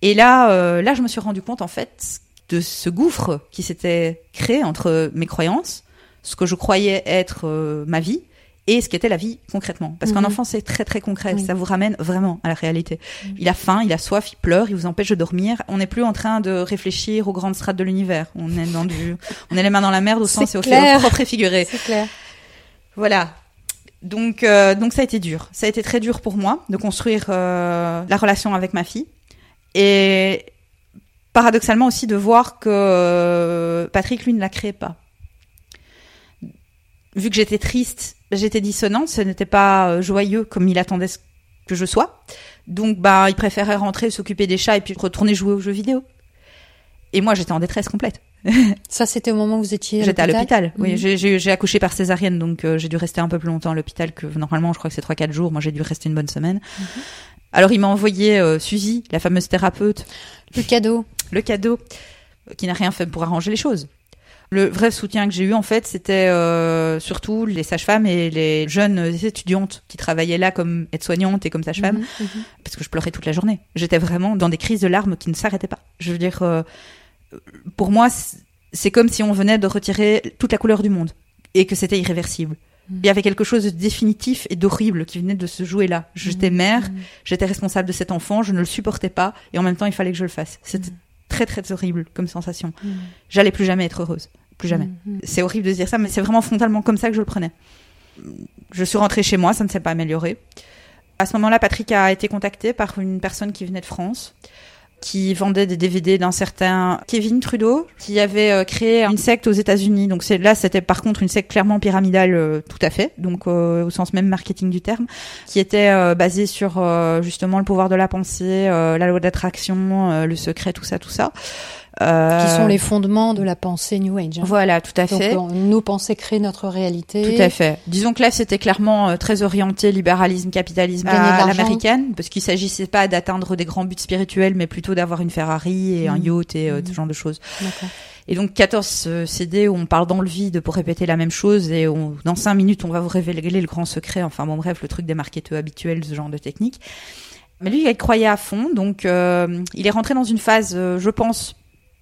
Et là, là, je me suis rendu compte en fait de ce gouffre qui s'était créé entre mes croyances, ce que je croyais être euh, ma vie et ce qu'était la vie concrètement. Parce qu'un Mhm. enfant, c'est très très concret. Oui. Ça vous ramène vraiment à la réalité. Il a faim, il a soif, il pleure, il vous empêche de dormir. On n'est plus en train de réfléchir aux grandes strates de l'univers. On est dans du, (laughs) on est les mains dans la merde au sens et au, au propre et figuré. C'est clair. Voilà. Donc, euh, donc ça a été dur. Ça a été très dur pour moi de construire euh, la relation avec ma fille. Et paradoxalement aussi de voir que euh, Patrick, lui, ne la créait pas. Vu que j'étais triste, j'étais dissonante, ce n'était pas euh, joyeux comme il attendait que je sois. Donc, bah, il préférait rentrer, s'occuper des chats et puis retourner jouer aux jeux vidéo. Et moi, j'étais en détresse complète. (laughs) Ça, c'était au moment où vous étiez à J'étais à l'hôpital. Oui, Mhm. j'ai- accouché par césarienne, donc euh, j'ai dû rester un peu plus longtemps à l'hôpital que normalement, je crois que c'est 3-4 jours. Moi, j'ai dû rester une bonne semaine. Mhm. Alors, il m'a envoyé euh, Suzy, la fameuse thérapeute, Le cadeau. Le cadeau, qui n'a rien fait pour arranger les choses. Le vrai soutien que j'ai eu, en fait, c'était euh, surtout les sages-femmes et les jeunes étudiantes qui travaillaient là comme aides-soignantes et comme sages-femmes, Mhm, mhm. parce que je pleurais toute la journée. J'étais vraiment dans des crises de larmes qui ne s'arrêtaient pas. Je veux dire, euh, pour moi, c'est- comme si on venait de retirer toute la couleur du monde et que c'était irréversible. Mhm. Il y avait quelque chose de définitif et d'horrible qui venait de se jouer là. J'étais mère, j'étais responsable de cet enfant, je ne le supportais pas et en même temps il fallait que je le fasse. C'était. Très très horrible comme sensation. Mhm. J'allais plus jamais être heureuse, plus jamais. Mhm. C'est horrible de se dire ça, mais c'est vraiment frontalement comme ça que je le prenais. Je suis rentrée chez moi, ça ne s'est pas amélioré. À ce moment-là, Patrick a été contacté par une personne qui venait de France, qui vendait des DVD d'un certain Kevin Trudeau, qui avait euh, créé une secte aux États-Unis. Donc là, c'était par contre une secte clairement pyramidale, euh, tout à fait, donc euh, au sens même marketing du terme, qui était euh, basée sur euh, justement le pouvoir de la pensée, euh, la loi d'attraction, le secret, tout ça, tout ça. Euh, Qui sont les fondements de la pensée New Age. hein. Voilà, tout à Donc, fait. on- nos pensées créent notre réalité. Tout à fait. Disons que là, c'était clairement euh, très orienté libéralisme, capitalisme à l'américaine, parce qu'il s'agissait pas d'atteindre des grands buts spirituels, mais plutôt d'avoir une Ferrari et un Mhm. yacht et euh, Mhm. ce genre de choses. Et donc 14 euh, CD où on parle dans le vide pour répéter la même chose et on, dans 5 minutes on va vous révéler le grand secret. Enfin bon bref, le truc des marketeurs habituels, ce genre de technique. Mais lui, il croyait à fond, donc euh, il est rentré dans une phase, euh, je pense,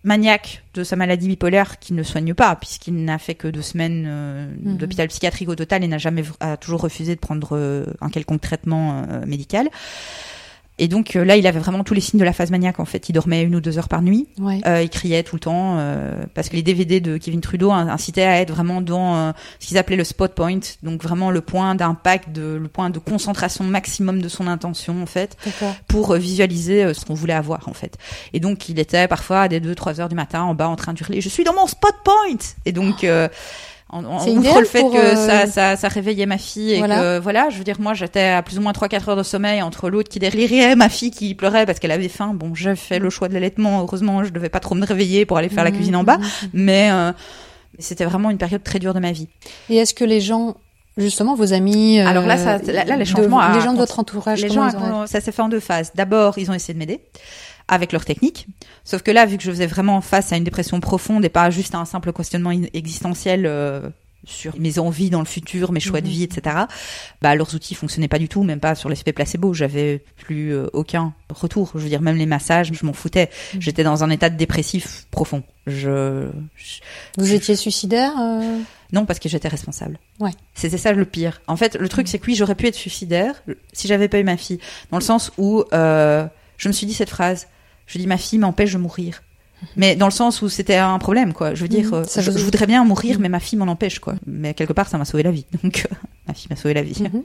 maniaque de sa maladie bipolaire qui ne soigne pas, puisqu'il n'a fait que deux semaines euh, Mhm. d'hôpital psychiatrique au total et n'a jamais a toujours refusé de prendre euh, un quelconque traitement euh, médical. Et donc euh, là, il avait vraiment tous les signes de la phase maniaque. En fait, il dormait une ou deux heures par nuit. Ouais. Euh, il criait tout le temps euh, parce que les DVD de Kevin Trudeau in- incitaient à être vraiment dans euh, ce qu'ils appelaient le spot point, donc vraiment le point d'impact, de, le point de concentration maximum de son intention en fait, pour euh, visualiser ce qu'on voulait avoir en fait. Et donc il était parfois à des 2-3 heures du matin en bas en train d'hurler je suis dans mon spot point et donc euh, en, en- outre le fait que euh, ça, ça, ça réveillait ma fille et Voilà. que voilà, je veux dire moi j'étais à plus ou moins 3-4 heures de sommeil entre l'autre qui délirait, ma fille qui pleurait parce qu'elle avait faim. Bon, j'ai fait le choix de l'allaitement, heureusement je devais pas trop me réveiller pour aller faire la Mhm, cuisine en bas, mhm. mais euh, c'était vraiment une période très dure de ma vie. Et est-ce que les gens, justement, vos amis, euh, Alors là, ça- là- là, les de- changements à- les gens de votre entourage, Les gens, ça s'est fait en deux phases. D'abord, ils ont essayé de m'aider avec leur technique. Sauf que là, vu que je faisais vraiment face à une dépression profonde et pas juste à un simple questionnement existentiel euh, sur mes envies dans le futur, mes choix de Mhm. vie, etc., bah, leurs outils fonctionnaient pas du tout, même pas sur l'effet placebo. J'avais plus euh, aucun retour. Je veux dire, même les massages, je m'en foutais. Mhm. J'étais dans un état de dépressif profond. Je, je- Vous étiez suicidaire euh? Non, parce que j'étais responsable. Ouais. C'était ça le pire. En fait, le truc, c'est que oui, j'aurais pu être suicidaire si j'avais pas eu ma fille. Dans le sens où euh, je me suis dit cette phrase. Je dis, ma fille m'empêche de mourir. Mais dans le sens où c'était un problème, quoi. Je veux dire, Mhm. euh, Ça je, voudrais bien mourir, Mhm. mais ma fille m'en empêche, quoi. Mais quelque part, ça m'a sauvé la vie. (laughs) Donc, euh, ma fille m'a sauvé la vie. Mhm,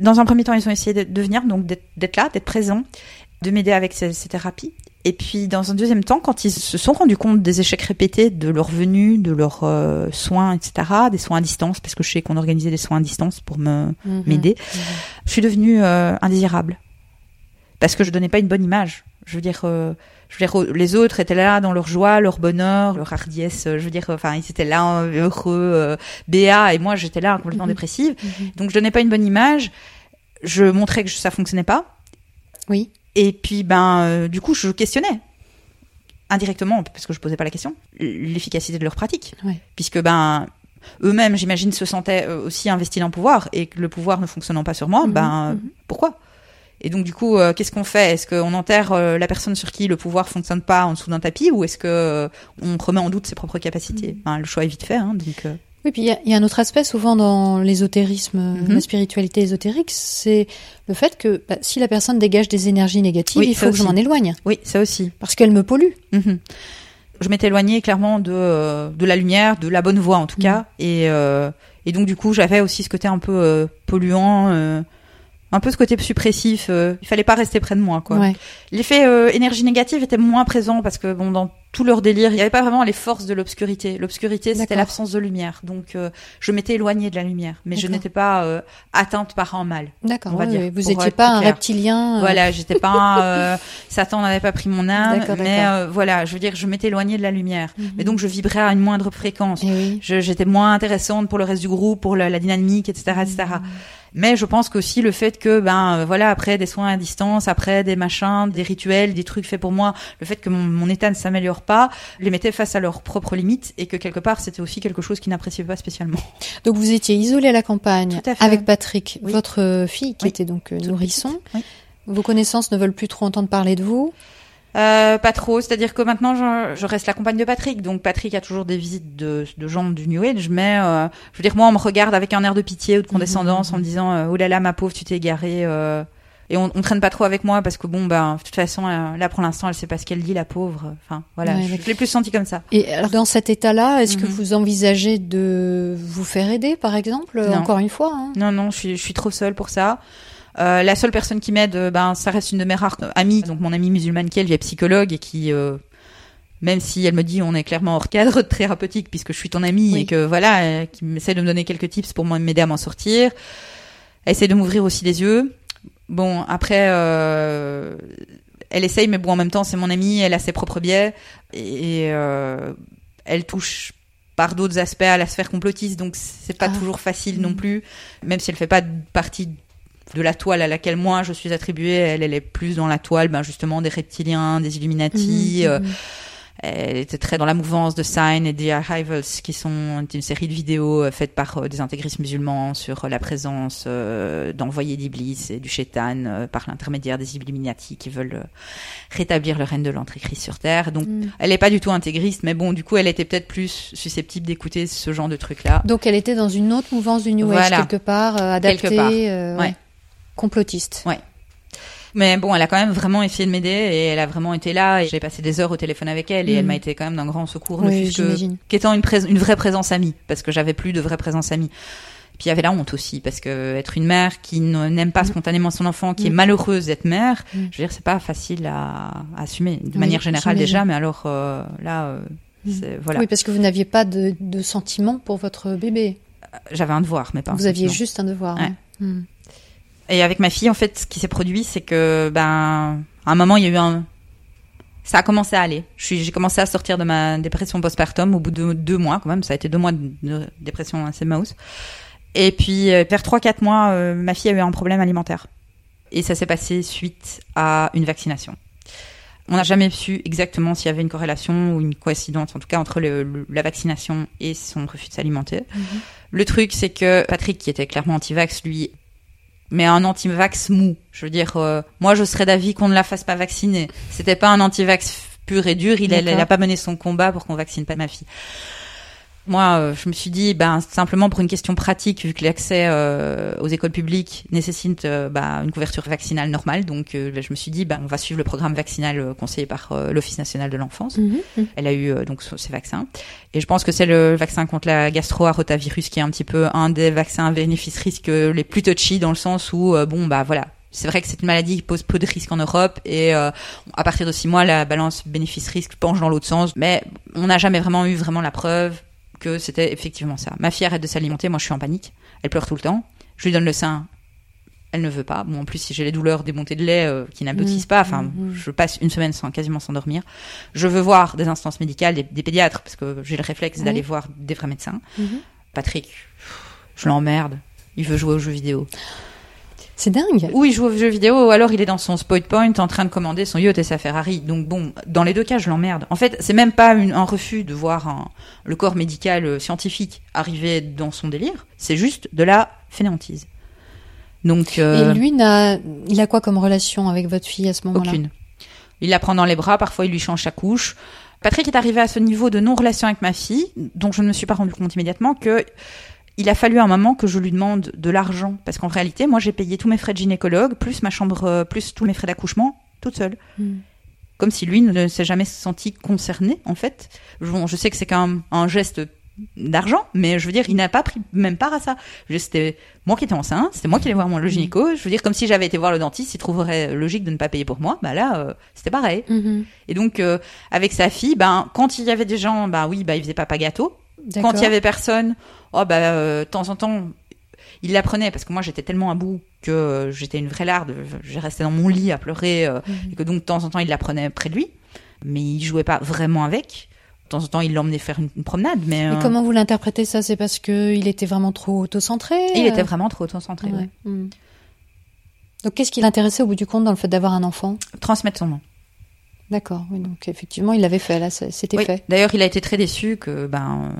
Dans un premier temps, ils ont essayé de, de venir, donc d'être- là, d'être présents, de m'aider avec ces, ces thérapies. Et puis, dans un deuxième temps, quand ils se sont rendus compte des échecs répétés de leur venue, de leurs euh, soins, etc., des soins à distance, parce que je sais qu'on organisait des soins à distance pour me m'aider, je suis devenue euh, indésirable. Parce que je donnais pas une bonne image. Je veux dire, euh, je veux dire, les autres étaient là dans leur joie, leur bonheur, leur hardiesse. euh, Je veux dire, enfin, ils étaient là euh, heureux, euh, béats, et moi j'étais là complètement Mhm. dépressive. Mhm. Donc je donnais pas une bonne image. Je montrais que ça fonctionnait pas. Oui. Et puis ben euh, du coup je questionnais indirectement parce que je posais pas la question l'efficacité de leur pratique. Ouais. Puisque ben eux-mêmes j'imagine se sentaient euh, aussi investis dans le pouvoir et que le pouvoir ne fonctionnant pas sur moi, Mhm, ben pourquoi? Et donc du coup, euh, qu'est-ce qu'on fait? Est-ce qu'on enterre euh, la personne sur qui le pouvoir fonctionne pas en dessous d'un tapis, ou est-ce que euh, on remet en doute ses propres capacités? Enfin, Le choix est vite fait. Hein, donc, Oui, puis il y a- il y, a un autre aspect souvent dans l'ésotérisme, Mhm. la spiritualité ésotérique, c'est le fait que bah, si la personne dégage des énergies négatives, Oui, il faut que je m'en éloigne oui, ça aussi. parce qu'elle me pollue. Mhm. Je m'étais éloignée clairement de de la lumière, de la bonne voie en tout Mhm. cas, et et donc du coup j'avais aussi ce côté un peu polluant, un peu ce côté suppressif. euh, il fallait pas rester près de moi quoi. Ouais. L'effet euh, énergie négative était moins présent parce que bon dans tout leur délire, il n'y avait pas vraiment les forces de l'obscurité. L'obscurité c'était l'absence de lumière, donc euh, je m'étais éloignée de la lumière, mais je n'étais pas euh, atteinte par un mal. D'accord. On va ouais, dire. Vous pour étiez être pas un clair. reptilien. euh, Voilà, j'étais pas un, euh, (laughs) Satan n'avait pas pris mon âme, D'accord, mais euh, voilà, je veux dire, je m'étais éloignée de la lumière, mhm. mais donc je vibrais à une moindre fréquence. Eh oui. J'étais moins intéressante pour le reste du groupe, pour la, la dynamique, etc., etc. Mais je pense qu'aussi le fait que, ben, euh, voilà, après des soins à distance, après des machins, des rituels, des trucs faits pour moi, le fait que mon, mon état ne s'améliore pas, les mettait face à leurs propres limites et que quelque part c'était aussi quelque chose qu'ils n'appréciaient pas spécialement. Donc vous étiez isolé à la campagne à avec Patrick, Oui. votre fille qui Oui. était donc euh, nourrisson. Oui. Vos connaissances ne veulent plus trop entendre parler de vous. Euh, pas trop, c'est-à-dire que maintenant je, je reste la compagne de Patrick, donc Patrick a toujours des visites de, de gens du New Age, mais euh, je veux dire moi on me regarde avec un air de pitié ou de condescendance en me disant euh, oh là là ma pauvre tu t'es égarée euh, et on, on traîne pas trop avec moi parce que bon ben de toute façon euh, là pour l'instant elle sait pas ce qu'elle dit la pauvre, enfin voilà Ouais, je, l'ai plus senti comme ça. Et alors dans cet état-là, est-ce que Mhm. vous envisagez de vous faire aider, par exemple, Non. encore une fois hein Non non je suis je suis trop seule pour ça. Euh, la seule personne qui m'aide, euh, ben ça reste une de mes rares amies, donc mon amie musulmane qui elle est psychologue et qui euh, même si elle me dit on est clairement hors cadre (laughs) thérapeutique puisque je suis ton amie Oui. et que voilà, euh, qui essaie de me donner quelques tips pour m'aider à m'en sortir. Elle essaie de m'ouvrir aussi les yeux. Bon, après, euh, elle essaye, mais bon, en même temps, c'est mon amie, elle a ses propres biais et euh, elle touche par d'autres aspects à la sphère complotiste, donc c'est pas Ah. toujours facile non plus, même si elle fait pas partie de la toile à laquelle moi je suis attribuée, elle, elle est plus dans la toile, ben justement des reptiliens, des Illuminati. Mhm, euh, mhm. Elle était très dans la mouvance de Sign et The Arrivals, qui sont une série de vidéos euh, faites par euh, des intégristes musulmans sur la présence euh, d'envoyés d'Iblis et du Shaitan euh, par l'intermédiaire des Illuminati qui veulent euh, rétablir le règne de l'Antéchrist sur Terre. Donc, Mm. elle n'est pas du tout intégriste, mais bon, du coup, elle était peut-être plus susceptible d'écouter ce genre de trucs-là. Donc elle était dans une autre mouvance du New Age quelque part, adaptée, Quelque part. Ouais. Complotiste. Mais bon, elle a quand même vraiment essayé de m'aider et elle a vraiment été là. Et j'ai passé des heures au téléphone avec elle et elle m'a été quand même d'un grand secours, Oui, qu'étant une, une vraie présence amie, parce que j'avais plus de vraie présence amie. Puis il y avait la honte aussi, parce que être une mère qui n'aime pas Mhm. spontanément son enfant, qui est Mhm. malheureuse d'être mère, je veux dire, c'est pas facile à, à assumer de Oui, manière générale déjà, mais alors euh, là, euh, voilà, Oui, parce que vous n'aviez pas de, de sentiments pour votre bébé. j'avais un devoir, mais pas. un vous aviez sentiment. juste un devoir. Ouais. hein. Et avec ma fille, en fait, ce qui s'est produit, c'est que, ben, à un moment, il y a eu un, ça a commencé à aller. J'ai commencé à sortir de ma dépression postpartum au bout de deux mois, quand même. Ça a été deux mois de, dépression assez mouse. Et puis, euh, vers trois, quatre mois, euh, ma fille a eu un problème alimentaire. Et ça s'est passé suite à une vaccination. On n'a jamais su exactement s'il y avait une corrélation ou une coïncidence, en tout cas, entre le- le- la vaccination et son refus de s'alimenter. Mhm. Le truc, c'est que Patrick, qui était clairement anti-vax, lui, mais un anti-vax mou. Je veux dire, euh, moi, je serais d'avis qu'on ne la fasse pas vacciner. C'était pas un anti-vax pur et dur. Il a, il D'accord. a pas mené son combat pour qu'on vaccine pas ma fille. Moi, euh, je me suis dit, ben simplement pour une question pratique, vu que l'accès euh, aux écoles publiques nécessite euh, bah, une couverture vaccinale normale, donc euh, je me suis dit, ben on va suivre le programme vaccinal euh, conseillé par l'Office national de l'enfance. Mhm. Mhm. Elle a eu donc ces vaccins. Et je pense que c'est le vaccin contre la gastro-arotavirus qui est un petit peu un des vaccins bénéfice-risque les plus touchy dans le sens où, bon, bah voilà. C'est vrai que c'est une maladie qui pose peu de risques en Europe et euh, à partir de six mois, la balance bénéfice-risque penche dans l'autre sens. Mais on n'a jamais vraiment eu vraiment la preuve que c'était effectivement ça. Ma fille arrête de s'alimenter, moi je suis en panique. Elle pleure tout le temps. Je lui donne le sein, elle ne veut pas. Bon, en plus, si j'ai les douleurs des montées de lait euh, qui n'aboutissent Mhm. pas, enfin, Mhm. je passe une semaine sans quasiment s'endormir. Je veux voir des instances médicales, des, des pédiatres, parce que j'ai le réflexe d'aller voir des vrais médecins. Mhm. Patrick, je l'emmerde. Il veut jouer aux jeux vidéo. C'est dingue. Ou il joue aux jeux vidéo, ou alors il est dans son spoil point en train de commander son yacht et sa Ferrari. Donc bon, dans les deux cas, je l'emmerde. En fait, c'est même pas une- un refus de voir un- le corps médical euh, scientifique arriver dans son délire. C'est juste de la fainéantise. Donc euh, Et lui, n'a, il a quoi comme relation avec votre fille à ce moment-là? Aucune. Il la prend dans les bras, parfois il lui change sa couche. Patrick est arrivé à ce niveau de non-relation avec ma fille, dont je ne me suis pas rendu compte immédiatement, que il a fallu un moment que je lui demande de l'argent. Parce qu'en réalité, moi, j'ai payé tous mes frais de gynécologue, plus ma chambre, euh, plus tous mes frais d'accouchement, toute seule. Hmm. Comme si lui ne s'est jamais senti concerné, en fait. Bon, je sais que c'est quand même un geste d'argent, mais je veux dire, il n'a pas pris même part à ça. C'était moi qui étais enceinte, c'était moi qui allais voir mon le gynéco. Je veux dire, comme si j'avais été voir le dentiste, il trouverait logique de ne pas payer pour moi. Bah là, euh, c'était pareil. Mhm. Et donc, euh, avec sa fille, ben, quand il y avait des gens, bah oui, bah, il faisait papa gâteau. Quand il y avait personne, oh, bah, euh, de temps en temps, il l'apprenait parce que moi, j'étais tellement à bout que euh, j'étais une vraie larde. J'ai resté dans mon lit à pleurer, euh, Mhm. et que donc, de temps en temps, il l'apprenait près de lui. Mais il jouait pas vraiment avec. De temps en temps, il l'emmenait faire une, une promenade, mais, Et euh, comment vous l'interprétez ça? C'est parce que il était vraiment trop auto-centré il euh? était vraiment trop concentré. Ouais. Hmm. Donc qu'est-ce qui l'intéressait au bout du compte dans le fait d'avoir un enfant? Transmettre son nom. D'accord. Oui, donc effectivement, il l'avait fait là, c'était Oui. fait. D'ailleurs, il a été très déçu que, ben,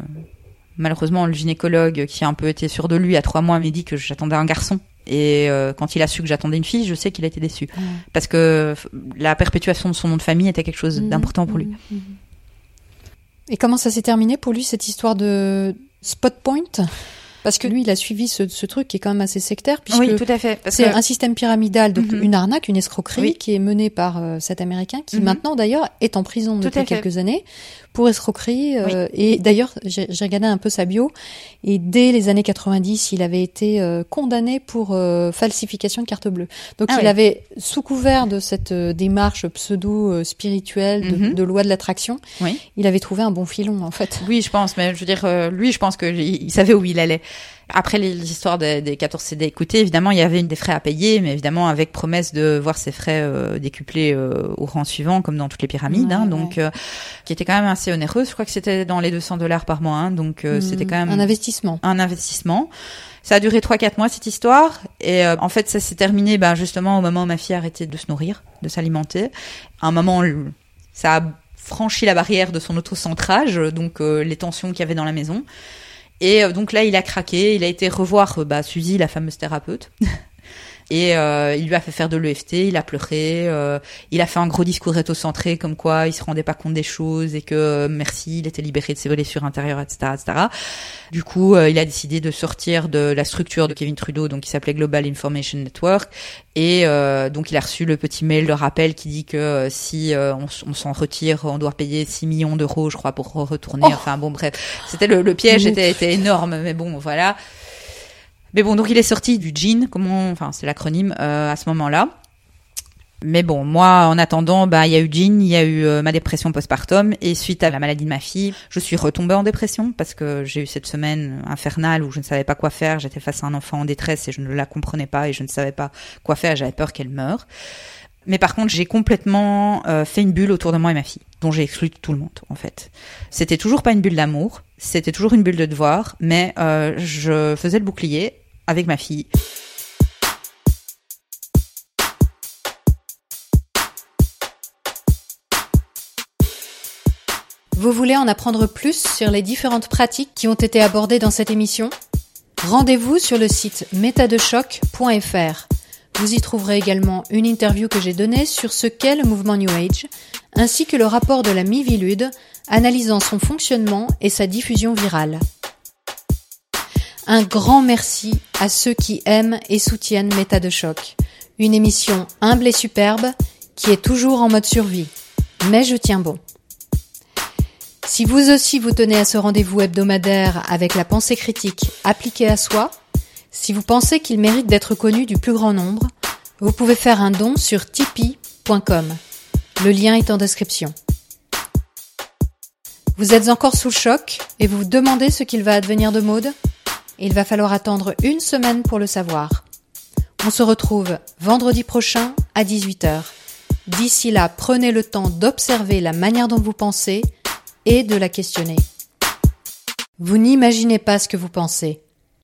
malheureusement, le gynécologue qui a un peu été sûr de lui à trois mois m'a dit que j'attendais un garçon. Et euh, quand il a su que j'attendais une fille, je sais qu'il a été déçu. Parce que la perpétuation de son nom de famille était quelque chose Mhm. d'important pour lui. Mhm. Mhm. Et comment ça s'est terminé pour lui cette histoire de spot point? Parce que lui, il a suivi ce, ce truc qui est quand même assez sectaire, puisque Oui, tout à fait. C'est que un système pyramidal, donc une arnaque, une escroquerie Oui. qui est menée par euh, cet Américain qui maintenant d'ailleurs est en prison Tout depuis quelques années pour escroquerie. euh, Et d'ailleurs, j'ai regardé un peu sa bio et dès les années 90, il avait été euh, condamné pour euh, falsification de carte bleue. Donc Ah il avait, sous couvert de cette euh, démarche pseudo-spirituelle de, Mhm. de loi de l'attraction, Oui. il avait trouvé un bon filon en fait. Oui, je pense, mais je veux dire, euh, lui, je pense qu'il il savait où il allait. Après histoires des, des 14 CD écoutés, évidemment, il y avait une des frais à payer, mais évidemment avec promesse de voir ses frais euh, décuplés euh, au rang suivant, comme dans toutes les pyramides, Ouais, hein, ouais. donc euh, qui était quand même assez onéreuse. Je crois que c'était dans les 200 dollars par mois, hein, donc euh, c'était quand même un investissement. un investissement. Ça a duré 3-4 mois cette histoire et euh, en fait ça s'est terminé bah, justement au moment où ma fille a arrêté de se nourrir, de s'alimenter. À un moment ça a, franchi la barrière de son autocentrage, donc les tensions qu'il y avait dans la maison. Et donc là, il a craqué, il a été revoir bah, Suzy, la fameuse thérapeute. (laughs) Et euh, il lui a fait faire de l'EFT, il a pleuré, euh, il a fait un gros discours étocentré comme quoi il se rendait pas compte des choses et que euh, merci, il était libéré de ses blessures intérieures, etc., etc. Du coup, il a décidé de sortir de la structure de Kevin Trudeau, donc qui s'appelait Global Information Network, et donc il a reçu le petit mail de rappel qui dit que si on, on s'en retire, on doit payer 6 millions d'euros, je crois, pour retourner. Oh enfin bon, bref, c'était le, le piège était, était énorme, mais bon, voilà. Mais bon, donc il est sorti du GEAN, comment, enfin c'est l'acronyme euh, à ce moment-là. Mais bon, moi, en attendant, bah, il y a eu Jean, il y a eu euh, ma dépression postpartum, et suite à la maladie de ma fille, je suis retombée en dépression parce que j'ai eu cette semaine infernale où je ne savais pas quoi faire. J'étais face à un enfant en détresse et je ne la comprenais pas et je ne savais pas quoi faire. J'avais peur qu'elle meure. Mais par contre, j'ai complètement euh, fait une bulle autour de moi et ma fille, dont j'ai exclu tout le monde, en fait. C'était toujours pas une bulle d'amour, c'était toujours une bulle de devoir, mais euh, je faisais le bouclier avec ma fille. Vous voulez en apprendre plus sur les différentes pratiques qui ont été abordées dans cette émission? Rendez-vous sur le site métadechoc.fr. Vous y trouverez également une interview que j'ai donnée sur ce qu'est le mouvement New Age, ainsi que le rapport de la Mivilude analysant son fonctionnement et sa diffusion virale. Un grand merci à ceux qui aiment et soutiennent Méta de choc, une émission humble et superbe qui est toujours en mode survie. Mais je tiens bon. Si vous aussi vous tenez à ce rendez-vous hebdomadaire avec la pensée critique appliquée à soi, si vous pensez qu'il mérite d'être connu du plus grand nombre, vous pouvez faire un don sur tipeee.com. Le lien est en description. Vous êtes encore sous le choc et vous vous demandez ce qu'il va advenir de Maude Il va falloir attendre une semaine pour le savoir. On se retrouve vendredi prochain à 18h. D'ici là, prenez le temps d'observer la manière dont vous pensez et de la questionner. Vous n'imaginez pas ce que vous pensez.